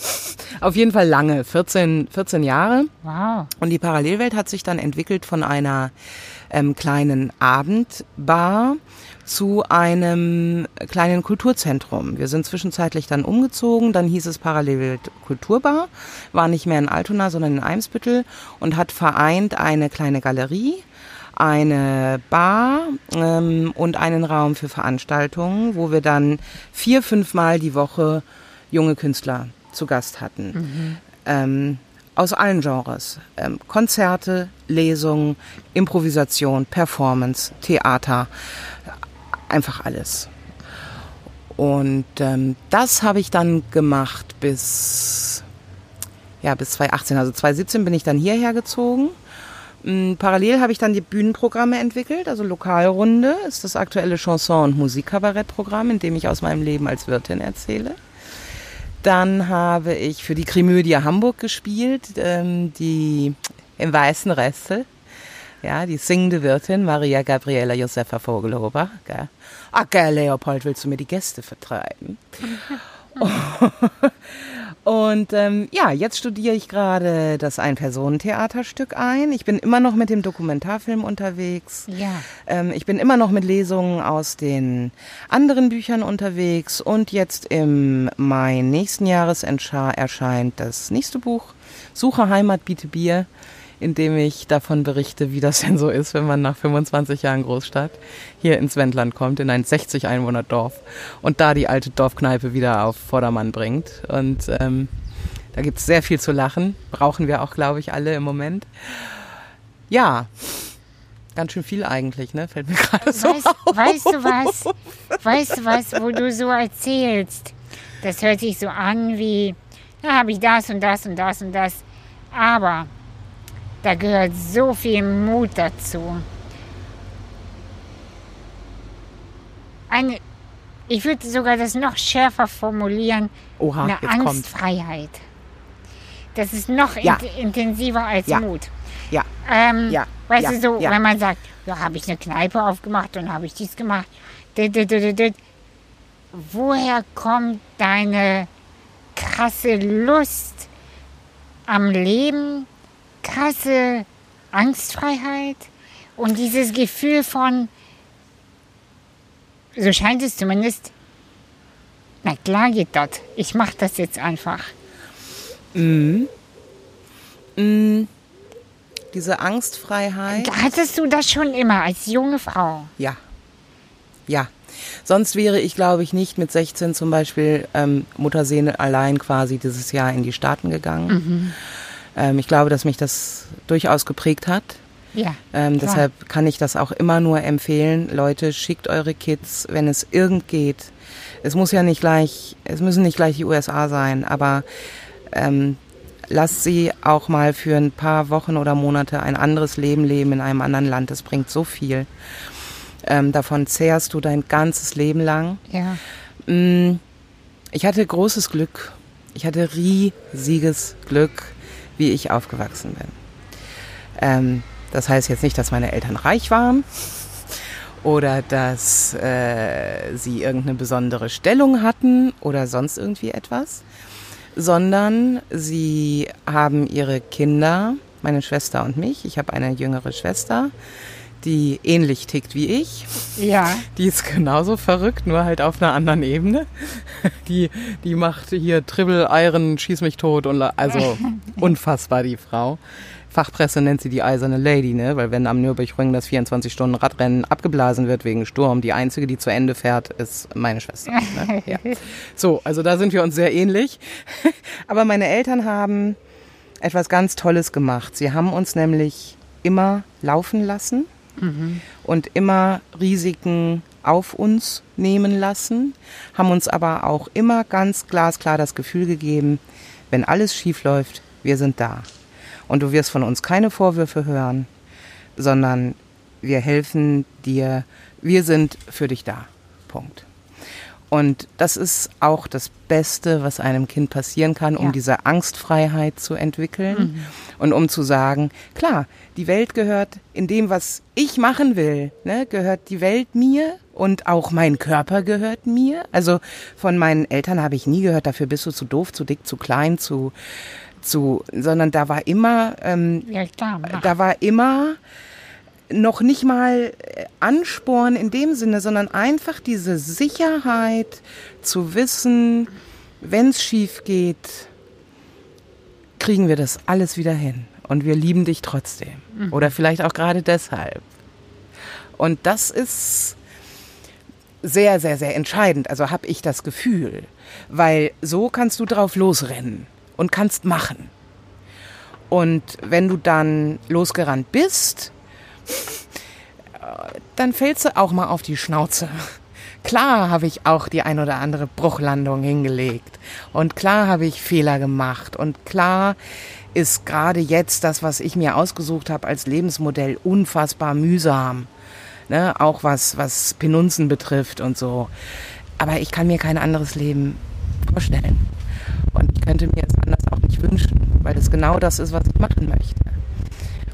Speaker 2: auf jeden Fall lange, 14, 14 Jahre.
Speaker 1: Wow.
Speaker 2: Und die Parallelwelt hat sich dann entwickelt von einer ähm, kleinen Abendbar zu einem kleinen Kulturzentrum. Wir sind zwischenzeitlich dann umgezogen, dann hieß es Parallelwelt Kulturbar, war nicht mehr in Altona, sondern in Eimsbüttel und hat vereint eine kleine Galerie, eine Bar ähm, und einen Raum für Veranstaltungen, wo wir dann vier, fünfmal die Woche junge Künstler zu Gast hatten. Ähm, aus allen Genres. Ähm, Konzerte, Lesungen, Improvisation, Performance, Theater, einfach alles. Und ähm, das habe ich dann gemacht bis, ja, bis 2018. Also 2017 bin ich dann hierher gezogen. Mm, Parallel habe ich dann die Bühnenprogramme entwickelt. Also Lokalrunde ist das aktuelle Chanson- und Musikkabarettprogramm, in dem ich aus meinem Leben als Wirtin erzähle. Dann habe ich für die Krimödie Hamburg gespielt, ähm, die im Weißen Reste. Ja, die singende Wirtin Maria Gabriela Josefa Vogelhober. Gell? Gell, Leopold, willst du mir die Gäste vertreiben? Und ähm, ja, jetzt studiere ich gerade das Ein-Personen-Theaterstück ein. Ich bin immer noch mit dem Dokumentarfilm unterwegs.
Speaker 1: Ja.
Speaker 2: Ähm, ich bin immer noch mit Lesungen aus den anderen Büchern unterwegs. Und jetzt im Mai nächsten Jahres erscheint das nächste Buch, Suche Heimat, biete Bier, indem ich davon berichte, wie das denn so ist, wenn man nach 25 Jahren Großstadt hier ins Wendland kommt, in ein 60 Einwohner Dorf und da die alte Dorfkneipe wieder auf Vordermann bringt. Und ähm, da gibt es sehr viel zu lachen, brauchen wir auch, glaube ich, alle im Moment. Ja, ganz schön viel eigentlich, ne? Fällt mir gerade so
Speaker 1: weißt,
Speaker 2: auf.
Speaker 1: weißt du was? Weißt du was, wo du so erzählst? Das hört sich so an wie, da habe ich das und das und das und das. Aber da gehört so viel Mut dazu. Eine, ich würde sogar das noch schärfer formulieren,
Speaker 2: Oha,
Speaker 1: eine
Speaker 2: kommt.
Speaker 1: Angstfreiheit. Das ist noch
Speaker 2: Ja.
Speaker 1: int- intensiver als
Speaker 2: Ja.
Speaker 1: Mut.
Speaker 2: Ja,
Speaker 1: Ähm,
Speaker 2: Ja,
Speaker 1: Weißt
Speaker 2: ja,
Speaker 1: du, so, wenn man sagt, ja, habe ich eine Kneipe aufgemacht und habe ich dies gemacht. Woher kommt deine krasse Lust am Leben, krasse Angstfreiheit und dieses Gefühl von, so scheint es zumindest, na klar geht das. Ich mache das jetzt einfach.
Speaker 2: diese Angstfreiheit.
Speaker 1: Hattest du das schon immer als junge Frau?
Speaker 2: Ja. Ja. Sonst wäre ich, glaube ich, nicht mit 16 zum Beispiel ähm, Mutterseele allein quasi dieses Jahr in die Staaten gegangen. Ähm, ich glaube, dass mich das durchaus geprägt hat.
Speaker 1: Ja.
Speaker 2: Ähm, deshalb kann ich das auch immer nur empfehlen. Leute, schickt eure Kids, wenn es irgend geht. Es muss ja nicht gleich, es müssen nicht gleich die USA sein, aber ähm, lasst sie auch mal für ein paar Wochen oder Monate ein anderes Leben leben in einem anderen Land. Das bringt so viel. Ähm, davon zehrst du dein ganzes Leben lang.
Speaker 1: Ja.
Speaker 2: Mm, Ich hatte großes Glück. Ich hatte riesiges Glück, wie ich aufgewachsen bin. Ähm, das heißt jetzt nicht, dass meine Eltern reich waren oder dass äh, sie irgendeine besondere Stellung hatten oder sonst irgendwie etwas, sondern sie haben ihre Kinder, meine Schwester und mich, ich habe eine jüngere Schwester, die ähnlich tickt wie ich.
Speaker 1: Ja.
Speaker 2: Die ist genauso verrückt, nur halt auf einer anderen Ebene. Die, die macht hier Triple, Iron, Schieß mich tot und also unfassbar die Frau. Fachpresse nennt sie die eiserne Lady, ne? Weil wenn am Nürburgring das 24-Stunden-Radrennen abgeblasen wird wegen Sturm, die einzige, die zu Ende fährt, ist meine Schwester. Ne? Ja. So, also da sind wir uns sehr ähnlich. Aber meine Eltern haben etwas ganz Tolles gemacht. Sie haben uns nämlich immer laufen lassen und immer Risiken auf uns nehmen lassen, haben uns aber auch immer ganz glasklar das Gefühl gegeben, wenn alles schief läuft, wir sind da. Und du wirst von uns keine Vorwürfe hören, sondern wir helfen dir, wir sind für dich da. Punkt. Und das ist auch das Beste, was einem Kind passieren kann, um
Speaker 1: Ja.
Speaker 2: diese Angstfreiheit zu entwickeln und um zu sagen, klar, die Welt gehört in dem, was ich machen will, ne, gehört die Welt mir und auch mein Körper gehört mir. Also von meinen Eltern habe ich nie gehört, dafür bist du zu doof, zu dick, zu klein, zu, zu, sondern da war immer, ähm,
Speaker 1: Ja, klar. mach.
Speaker 2: da war immer noch nicht mal äh, Ansporn in dem Sinne, sondern einfach diese Sicherheit zu wissen, wenn es schief geht, kriegen wir das alles wieder hin. Und wir lieben dich trotzdem. Oder vielleicht auch gerade deshalb. Und das ist sehr, sehr, sehr entscheidend. Also habe ich das Gefühl. Weil so kannst du drauf losrennen und kannst machen. Und wenn du dann losgerannt bist, dann fällst du auch mal auf die Schnauze. Klar habe ich auch die ein oder andere Bruchlandung hingelegt. Und klar habe ich Fehler gemacht. Und klar ist gerade jetzt das, was ich mir ausgesucht habe als Lebensmodell, unfassbar mühsam. Ne? Auch was, was Penunzen betrifft und so. Aber ich kann mir kein anderes Leben vorstellen. Und ich könnte mir es anders auch nicht wünschen, weil es genau das ist, was ich machen möchte.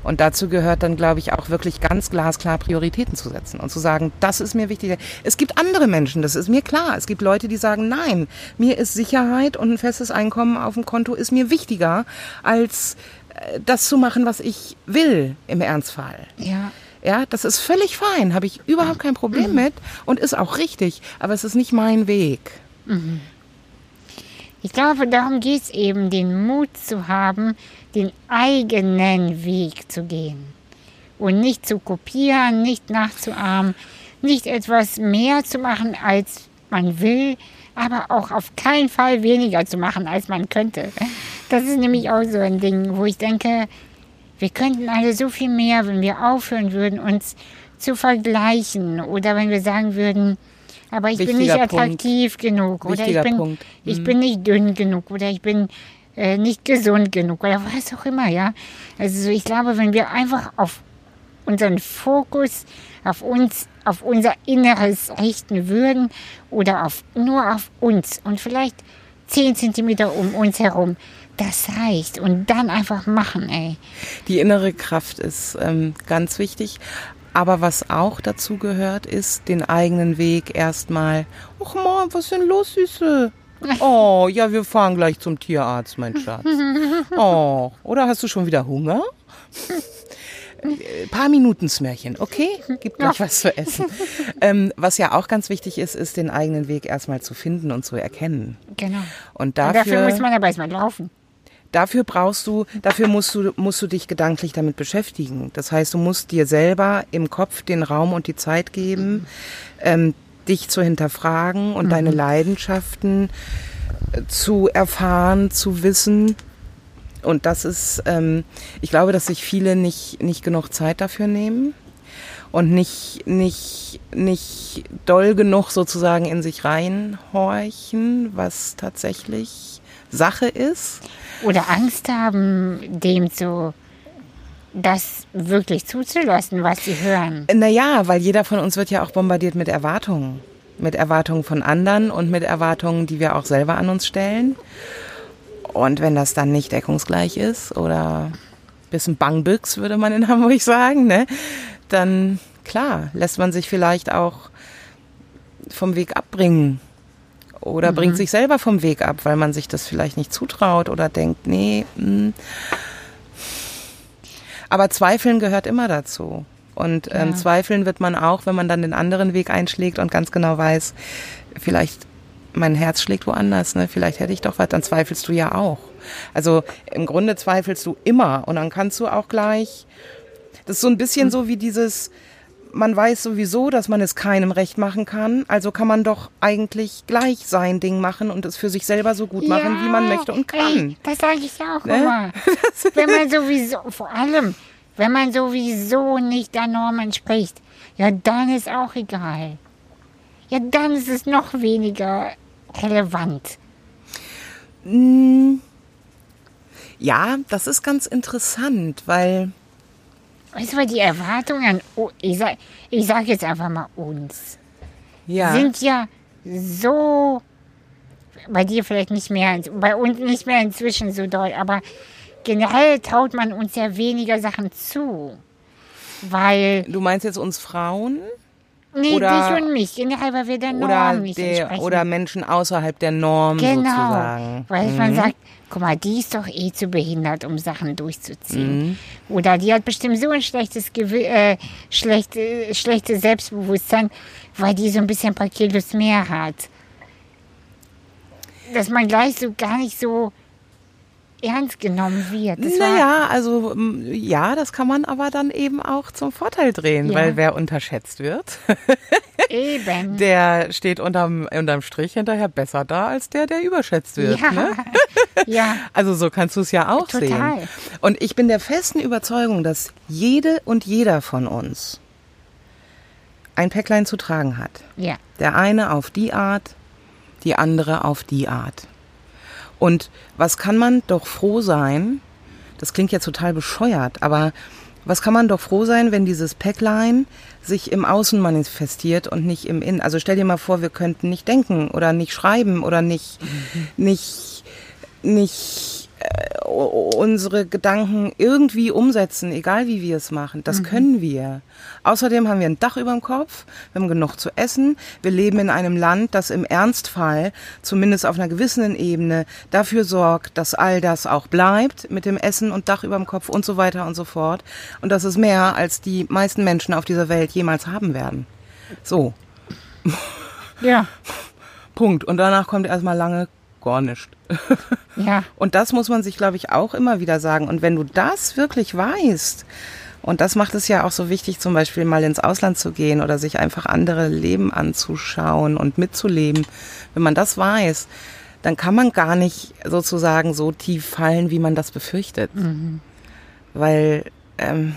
Speaker 2: Und dazu gehört dann, glaube ich, auch wirklich ganz glasklar Prioritäten zu setzen und zu sagen, das ist mir wichtig. Es gibt andere Menschen, das ist mir klar. Es gibt Leute, die sagen, nein, mir ist Sicherheit und ein festes Einkommen auf dem Konto ist mir wichtiger, als äh, das zu machen, was ich will im Ernstfall.
Speaker 1: Ja.
Speaker 2: Ja, das ist völlig fein, habe ich überhaupt kein Problem mit und ist auch richtig, aber es ist nicht mein Weg.
Speaker 1: Ich glaube, darum geht es eben, den Mut zu haben, den eigenen Weg zu gehen. Und nicht zu kopieren, nicht nachzuahmen, nicht etwas mehr zu machen, als man will, aber auch auf keinen Fall weniger zu machen, als man könnte. Das ist nämlich auch so ein Ding, wo ich denke, wir könnten alle so viel mehr, wenn wir aufhören würden, uns zu vergleichen oder wenn wir sagen würden, aber ich
Speaker 2: Wichtiger
Speaker 1: bin nicht
Speaker 2: Punkt.
Speaker 1: attraktiv genug oder ich
Speaker 2: Wichtiger
Speaker 1: bin,
Speaker 2: Punkt.
Speaker 1: ich
Speaker 2: Mhm.
Speaker 1: bin nicht dünn genug oder ich bin äh, nicht gesund genug oder was auch immer, ja. Also so, ich glaube, wenn wir einfach auf unseren Fokus auf uns, auf unser Inneres richten würden oder auf, nur auf uns und vielleicht 10 Zentimeter um uns herum, das reicht. Und dann einfach machen, ey.
Speaker 2: Die innere Kraft ist ähm, ganz wichtig. Aber was auch dazu gehört, ist den eigenen Weg erstmal. Ach Mann, was ist denn los, Süße? Oh, ja, wir fahren gleich zum Tierarzt, mein Schatz. Oh, oder hast du schon wieder Hunger? Äh, paar Minuten Smärchen, okay? Gibt gleich was zu essen. Ähm, was ja auch ganz wichtig ist, ist den eigenen Weg erstmal zu finden und zu erkennen.
Speaker 1: Genau.
Speaker 2: Und
Speaker 1: Und
Speaker 2: dafür,
Speaker 1: dafür muss man aber erstmal laufen.
Speaker 2: dafür brauchst du, dafür musst du, musst du dich gedanklich damit beschäftigen. Das heißt, du musst dir selber im Kopf den Raum und die Zeit geben, ähm, dich zu hinterfragen und deine Leidenschaften äh, zu erfahren, zu wissen. Und das ist, ähm, ich glaube, dass sich viele nicht, nicht genug Zeit dafür nehmen und nicht, nicht, nicht doll genug sozusagen in sich reinhorchen, was tatsächlich Sache ist.
Speaker 1: Oder Angst haben, dem zu, das wirklich zuzulassen, was sie hören.
Speaker 2: Naja, weil jeder von uns wird ja auch bombardiert mit Erwartungen. Mit Erwartungen von anderen und mit Erwartungen, die wir auch selber an uns stellen. Und wenn das dann nicht deckungsgleich ist oder bisschen Bangbüchs, würde man in Hamburg sagen, ne? dann klar, lässt man sich vielleicht auch vom Weg abbringen. Oder bringt sich selber vom Weg ab, weil man sich das vielleicht nicht zutraut oder denkt, nee, mh. Aber Zweifeln gehört immer dazu. Und ähm,
Speaker 1: Ja.
Speaker 2: zweifeln wird man auch, wenn man dann den anderen Weg einschlägt und ganz genau weiß, vielleicht mein Herz schlägt woanders, ne? Vielleicht hätte ich doch was, dann zweifelst du ja auch. Also im Grunde zweifelst du immer und dann kannst du auch gleich. Das ist so ein bisschen so wie dieses, man weiß sowieso, dass man es keinem recht machen kann, also kann man doch eigentlich gleich sein Ding machen und es für sich selber so gut machen, wie man möchte und kann.
Speaker 1: Ey, das sage ich ja auch
Speaker 2: Ne?
Speaker 1: immer. wenn man sowieso, vor allem, wenn man sowieso nicht der Norm entspricht, ja, dann ist auch egal. Ja, dann ist es noch weniger relevant.
Speaker 2: Mm, Ja, das ist ganz interessant, weil
Speaker 1: Weißt du, weil die Erwartungen an, ich sag, ich sag jetzt einfach mal uns,
Speaker 2: ja,
Speaker 1: sind ja so, bei dir vielleicht nicht mehr, bei uns nicht mehr inzwischen so doll, aber generell traut man uns ja weniger Sachen zu. Weil,
Speaker 2: du meinst jetzt uns Frauen
Speaker 1: nee,
Speaker 2: Oder-
Speaker 1: dich und mich, generell, weil wir der Norm
Speaker 2: oder
Speaker 1: nicht
Speaker 2: der, oder Menschen außerhalb der Norm
Speaker 1: genau,
Speaker 2: sozusagen.
Speaker 1: weil man
Speaker 2: Mhm.
Speaker 1: sagt, guck mal, die ist doch eh zu behindert, um Sachen durchzuziehen.
Speaker 2: Mhm.
Speaker 1: Oder die hat bestimmt so ein schlechtes, Gewi äh, schlechte, schlechtes Selbstbewusstsein, weil die so ein bisschen ein paar Kilos mehr hat. Dass man gleich so gar nicht so ernst genommen wird. Das
Speaker 2: Naja, also ja, das kann man aber dann eben auch zum Vorteil drehen,
Speaker 1: Ja.
Speaker 2: weil wer unterschätzt wird,
Speaker 1: eben.
Speaker 2: der steht unterm, unterm Strich hinterher besser da als der, der überschätzt wird.
Speaker 1: ja.
Speaker 2: Ne?
Speaker 1: ja.
Speaker 2: Also so kannst du es ja auch
Speaker 1: Total.
Speaker 2: sehen. Und ich bin der festen Überzeugung, dass jede und jeder von uns ein Päcklein zu tragen hat.
Speaker 1: Ja.
Speaker 2: Der eine auf die Art, die andere auf die Art. Und was kann man doch froh sein, das klingt jetzt total bescheuert, aber was kann man doch froh sein, wenn dieses Päcklein sich im Außen manifestiert und nicht im Innen. Also stell dir mal vor, wir könnten nicht denken oder nicht schreiben oder nicht, nicht, nicht äh, unsere Gedanken irgendwie umsetzen, egal wie wir es machen. Das können wir. Außerdem haben wir ein Dach über dem Kopf, wir haben genug zu essen, wir leben in einem Land, das im Ernstfall, zumindest auf einer gewissen Ebene, dafür sorgt, dass all das auch bleibt mit dem Essen und Dach über dem Kopf und so weiter und so fort. Und das ist mehr, als die meisten Menschen auf dieser Welt jemals haben werden. So,
Speaker 1: Ja.
Speaker 2: Punkt. Und danach kommt erstmal lange gar nicht.
Speaker 1: Ja.
Speaker 2: Und das muss man sich, glaube ich, auch immer wieder sagen. Und wenn du das wirklich weißt, und das macht es ja auch so wichtig, zum Beispiel mal ins Ausland zu gehen oder sich einfach andere Leben anzuschauen und mitzuleben. Wenn man das weiß, dann kann man gar nicht sozusagen so tief fallen, wie man das befürchtet. Weil, ähm,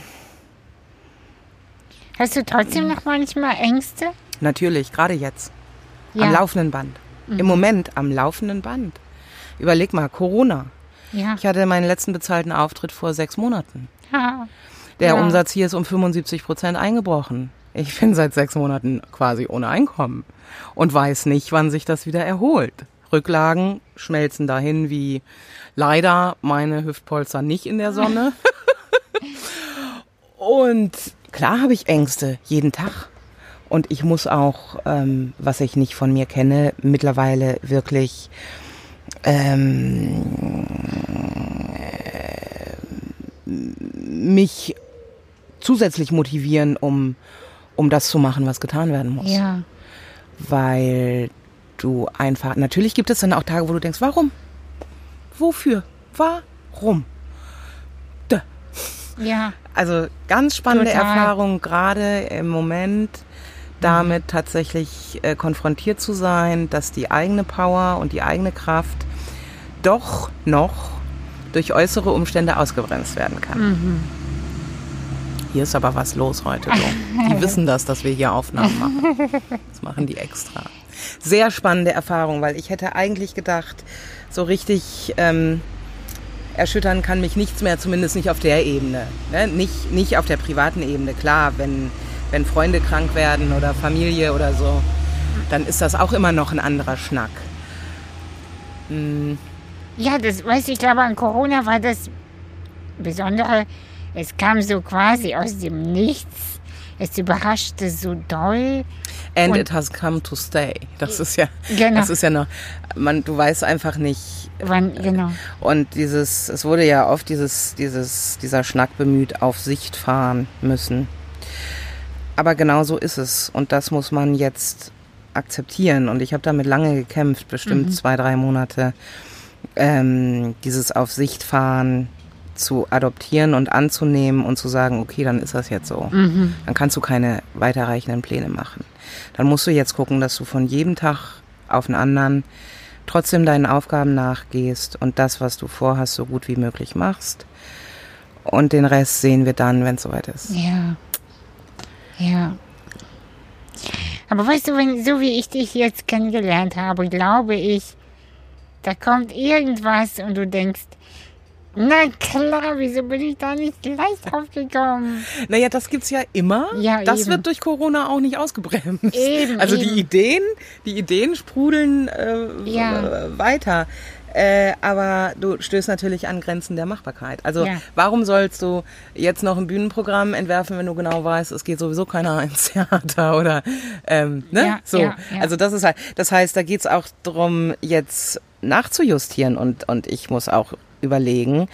Speaker 1: Hast du trotzdem noch manchmal Ängste?
Speaker 2: natürlich, gerade jetzt,
Speaker 1: Ja.
Speaker 2: am laufenden Band. Im Moment am laufenden Band. Überleg mal, Corona.
Speaker 1: Ja.
Speaker 2: Ich hatte meinen letzten bezahlten Auftritt vor sechs Monaten.
Speaker 1: ja.
Speaker 2: Der
Speaker 1: Ja.
Speaker 2: Umsatz hier ist um 75 Prozent eingebrochen. Ich bin seit sechs Monaten quasi ohne Einkommen und weiß nicht, wann sich das wieder erholt. Rücklagen schmelzen dahin wie leider meine Hüftpolster nicht in der Sonne. und klar habe ich Ängste, jeden Tag. Und ich muss auch, ähm, was ich nicht von mir kenne, mittlerweile wirklich ähm, mich zusätzlich motivieren, um, um das zu machen, was getan werden muss.
Speaker 1: Ja.
Speaker 2: Weil du einfach, natürlich gibt es dann auch Tage, wo du denkst, warum? Wofür? Warum? Dö.
Speaker 1: Ja.
Speaker 2: Also ganz spannende
Speaker 1: Total.
Speaker 2: Erfahrung, gerade im Moment damit tatsächlich äh, konfrontiert zu sein, dass die eigene Power und die eigene Kraft doch noch durch äußere Umstände ausgebremst werden kann. Hier ist aber was los heute. So. Die wissen das, dass wir hier Aufnahmen machen. Das machen die extra. Sehr spannende Erfahrung, weil ich hätte eigentlich gedacht, so richtig ähm, erschüttern kann mich nichts mehr, zumindest nicht auf der Ebene. Ne? Nicht, nicht auf der privaten Ebene. Klar, wenn, wenn Freunde krank werden oder Familie oder so, dann ist das auch immer noch ein anderer Schnack.
Speaker 1: Ja, das weiß ich, glaube an Corona war das Besondere. Es kam so quasi aus dem Nichts. Es überraschte so doll.
Speaker 2: And
Speaker 1: Und-
Speaker 2: it has come to stay. Das ist ja,
Speaker 1: Genau.
Speaker 2: das ist ja noch, man, du weißt einfach nicht,
Speaker 1: Wann, genau.
Speaker 2: Und dieses, es wurde ja oft dieses, dieses, dieser Schnack bemüht, auf Sicht fahren müssen. Aber genau so ist es. Und das muss man jetzt akzeptieren. Und ich habe damit lange gekämpft, bestimmt zwei, drei Monate, ähm, dieses auf Sicht fahren zu adoptieren und anzunehmen und zu sagen, okay, dann ist das jetzt so. Dann kannst du keine weiterreichenden Pläne machen. Dann musst du jetzt gucken, dass du von jedem Tag auf den anderen trotzdem deinen Aufgaben nachgehst und das, was du vorhast, so gut wie möglich machst. Und den Rest sehen wir dann, wenn es soweit ist.
Speaker 1: Ja. Ja. Aber weißt du, wenn, so wie ich dich jetzt kennengelernt habe, glaube ich, da kommt irgendwas und du denkst, na klar, wieso bin ich da nicht gleich drauf gekommen?
Speaker 2: Naja, das gibt's ja immer.
Speaker 1: Ja,
Speaker 2: das
Speaker 1: eben.
Speaker 2: wird durch Corona auch nicht ausgebremst.
Speaker 1: Eben,
Speaker 2: also
Speaker 1: eben.
Speaker 2: die Ideen, die Ideen sprudeln äh,
Speaker 1: Ja.
Speaker 2: weiter. Äh, aber du stößt natürlich an Grenzen der Machbarkeit. Also
Speaker 1: Ja.
Speaker 2: warum sollst du jetzt noch ein Bühnenprogramm entwerfen, wenn du genau weißt, es geht sowieso keiner ins Theater oder ähm, ne?
Speaker 1: Ja,
Speaker 2: so.
Speaker 1: ja.
Speaker 2: Also das ist halt, das heißt, da geht's auch drum, jetzt nachzujustieren und, und ich muss auch überlegen.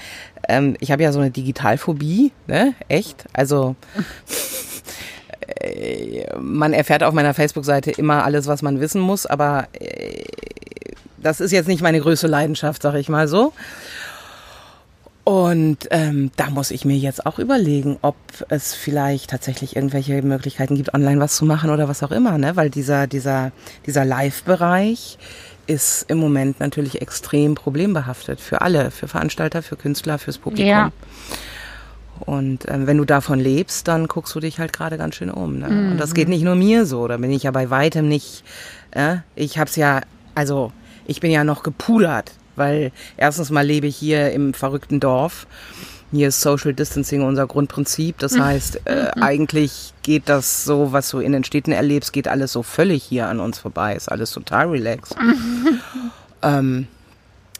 Speaker 2: Ähm, ich habe ja so eine Digitalphobie, ne? Echt? Also äh, man erfährt auf meiner Facebook-Seite immer alles, was man wissen muss, aber äh, das ist jetzt nicht meine größte Leidenschaft, sag ich mal so. Und ähm, da muss ich mir jetzt auch überlegen, ob es vielleicht tatsächlich irgendwelche Möglichkeiten gibt, online was zu machen oder was auch immer, ne? Weil dieser, dieser, dieser Live-Bereich ist im Moment natürlich extrem problembehaftet für alle, für Veranstalter, für Künstler, fürs Publikum.
Speaker 1: Ja.
Speaker 2: Und ähm, wenn du davon lebst, dann guckst du dich halt gerade ganz schön um. Ne? Und das geht nicht nur mir so, da bin ich ja bei weitem nicht. Äh? Ich hab's ja, also ich bin ja noch gepudert, weil erstens mal lebe ich hier im verrückten Dorf. Hier ist Social Distancing unser Grundprinzip. Das heißt, äh, eigentlich geht das so, was du in den Städten erlebst, geht alles so völlig hier an uns vorbei. Ist alles total relaxed. ähm,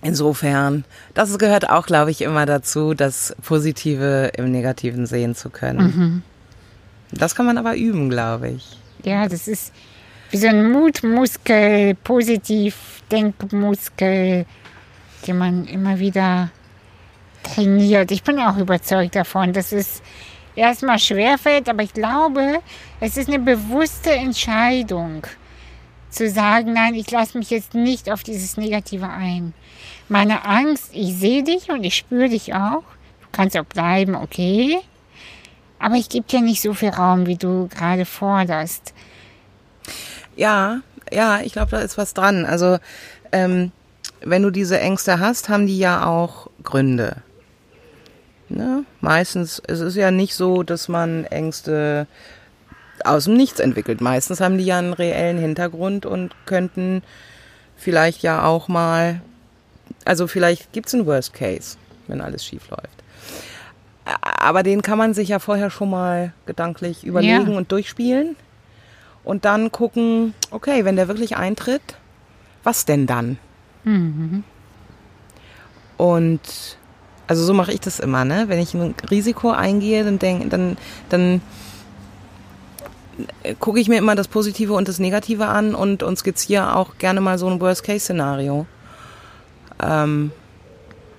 Speaker 2: Insofern, das gehört auch, glaube ich, immer dazu, das Positive im Negativen sehen zu können. Das kann man aber üben, glaube ich.
Speaker 1: Ja, das ist wie so ein Mutmuskel, Positiv-Denkmuskel, den man immer wieder trainiert. Ich bin auch überzeugt davon, dass es erstmal schwerfällt, aber ich glaube, es ist eine bewusste Entscheidung, zu sagen, nein, ich lasse mich jetzt nicht auf dieses Negative ein. Meine Angst, ich sehe dich und ich spüre dich auch. Du kannst auch bleiben, okay. Aber ich gebe dir nicht so viel Raum, wie du gerade forderst.
Speaker 2: Ja, ja, ich glaube, da ist was dran. Also, ähm, wenn du diese Ängste hast, haben die ja auch Gründe. Ne? Meistens, es ist ja nicht so, dass man Ängste aus dem Nichts entwickelt. Meistens haben die ja einen reellen Hintergrund und könnten vielleicht ja auch mal, also vielleicht gibt es einen Worst Case, wenn alles schief läuft. Aber den kann man sich ja vorher schon mal gedanklich überlegen ja. und durchspielen. Und dann gucken, okay, wenn der wirklich eintritt, was denn dann? Mhm. Und also so mache ich das immer, ne? Wenn ich ein Risiko eingehe, dann denk, dann, dann gucke ich mir immer das Positive und das Negative an und, und skizziere auch gerne mal so ein Worst-Case-Szenario. Ähm,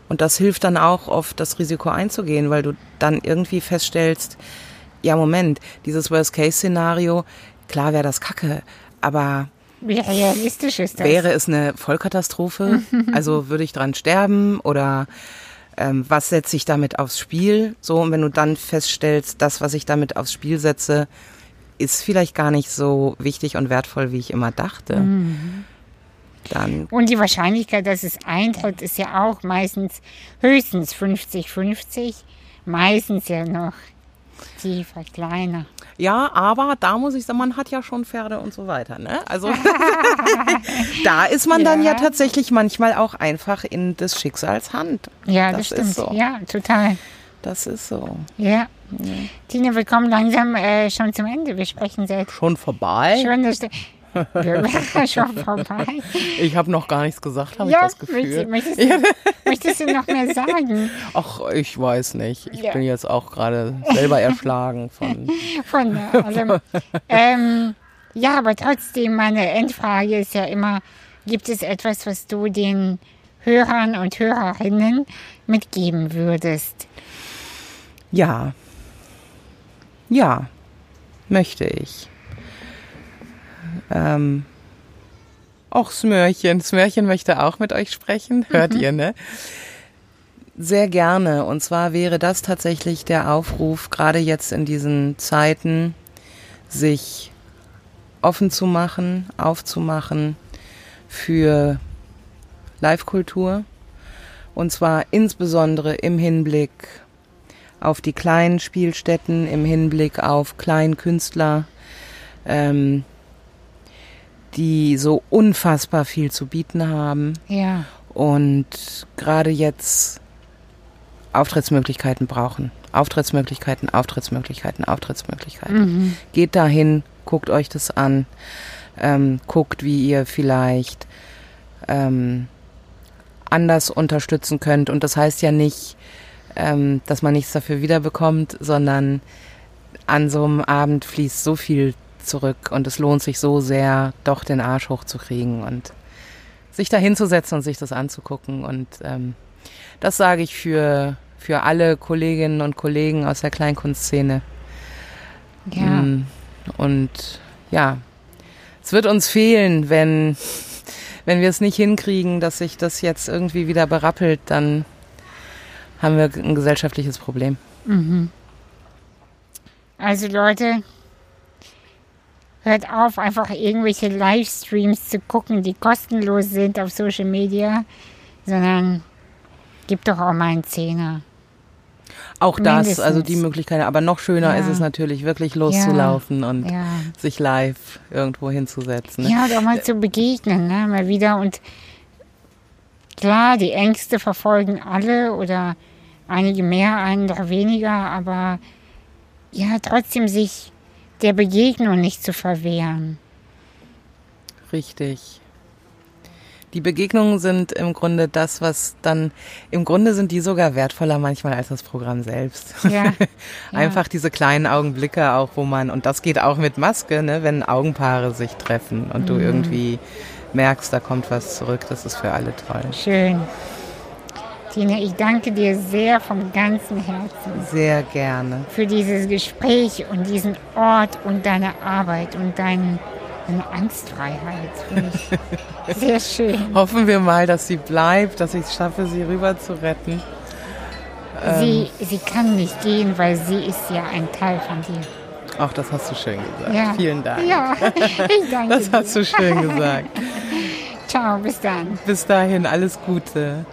Speaker 2: und das hilft dann auch oft, das Risiko einzugehen, weil du dann irgendwie feststellst, ja Moment, dieses Worst-Case-Szenario, klar wäre das Kacke, aber
Speaker 1: wie realistisch ist das?
Speaker 2: Wäre es eine Vollkatastrophe? also würde ich dran sterben oder ähm, was setze ich damit aufs Spiel? So, und wenn du dann feststellst, das, was ich damit aufs Spiel setze, ist vielleicht gar nicht so wichtig und wertvoll, wie ich immer dachte. Mhm. Dann
Speaker 1: und die Wahrscheinlichkeit, dass es eintritt, ist ja auch meistens höchstens 50-50, meistens ja noch tiefer, kleiner.
Speaker 2: Ja, aber da muss ich sagen, man hat ja schon Pferde und so weiter. Ne? Also da ist man ja. dann ja tatsächlich manchmal auch einfach in des Schicksals Hand.
Speaker 1: Ja, das, das stimmt. So. Ja, total.
Speaker 2: Das ist so.
Speaker 1: Ja. Tina, wir kommen langsam äh, schon zum Ende. Wir sprechen seit.
Speaker 2: Schon vorbei?
Speaker 1: Schon, dass du, schon vorbei.
Speaker 2: Ich habe noch gar nichts gesagt, habe ja, ich das Gefühl.
Speaker 1: Möchtest, möchtest, du, möchtest, du, noch mehr sagen?
Speaker 2: Ach, ich weiß nicht. Ich ja. bin jetzt auch gerade selber erschlagen von,
Speaker 1: von allem. ähm, ja, aber trotzdem, meine Endfrage ist ja immer, gibt es etwas, was du den Hörern und Hörerinnen mitgeben würdest?
Speaker 2: Ja. Ja, möchte ich. Ähm, auch Smörchen. Smörchen möchte auch mit euch sprechen. Hört mhm. ihr, ne? Sehr gerne. Und zwar wäre das tatsächlich der Aufruf, gerade jetzt in diesen Zeiten, sich offen zu machen, aufzumachen für Live-Kultur. Und zwar insbesondere im Hinblick auf die kleinen Spielstätten, im Hinblick auf Kleinkünstler, ähm, die so unfassbar viel zu bieten haben.
Speaker 1: Ja.
Speaker 2: Und gerade jetzt Auftrittsmöglichkeiten brauchen. Auftrittsmöglichkeiten, Auftrittsmöglichkeiten, Auftrittsmöglichkeiten. Mhm. Geht dahin, guckt euch das an, ähm, guckt, wie ihr vielleicht ähm, anders unterstützen könnt. Und das heißt ja nicht, ähm, dass man nichts dafür wiederbekommt, sondern an so einem Abend fließt so viel zurück und es lohnt sich so sehr, doch den Arsch hochzukriegen und sich da hinzusetzen und sich das anzugucken. Und ähm, das sage ich für, für alle Kolleginnen und Kollegen aus der Kleinkunstszene.
Speaker 1: Ja. Mm,
Speaker 2: und ja, es wird uns fehlen, wenn, wenn wir es nicht hinkriegen, dass sich das jetzt irgendwie wieder berappelt, dann haben wir ein gesellschaftliches Problem.
Speaker 1: Mhm. Also Leute, hört auf, einfach irgendwelche Livestreams zu gucken, die kostenlos sind auf Social Media, sondern gebt doch auch mal einen Zehner.
Speaker 2: Auch Mindestens. das, also die Möglichkeit, aber noch schöner ja. ist es natürlich, wirklich loszulaufen ja. und ja. sich live irgendwo hinzusetzen.
Speaker 1: Ne? Ja, und auch mal zu begegnen, ne? mal wieder. Und klar, die Ängste verfolgen alle oder einige mehr, andere weniger, aber ja, trotzdem sich der Begegnung nicht zu verwehren.
Speaker 2: Richtig. Die Begegnungen sind im Grunde das, was dann, im Grunde sind die sogar wertvoller manchmal als das Programm selbst. Ja, Einfach ja. diese kleinen Augenblicke auch, wo man, und das geht auch mit Maske, ne, wenn Augenpaare sich treffen und mhm. du irgendwie merkst, da kommt was zurück, das ist für alle toll.
Speaker 1: Schön. Tina, ich danke dir sehr vom ganzen Herzen.
Speaker 2: Sehr gerne.
Speaker 1: Für dieses Gespräch und diesen Ort und deine Arbeit und dein eine Angstfreiheit. Sehr schön.
Speaker 2: Hoffen wir mal, dass sie bleibt, dass ich es schaffe, sie rüber zu retten.
Speaker 1: Sie, sie kann nicht gehen, weil sie ist ja ein Teil von dir.
Speaker 2: Ach, das hast du schön gesagt.
Speaker 1: Ja.
Speaker 2: Vielen Dank.
Speaker 1: Ja, ich danke
Speaker 2: Das hast du schön gesagt.
Speaker 1: Ciao, bis dann.
Speaker 2: Bis dahin, alles Gute.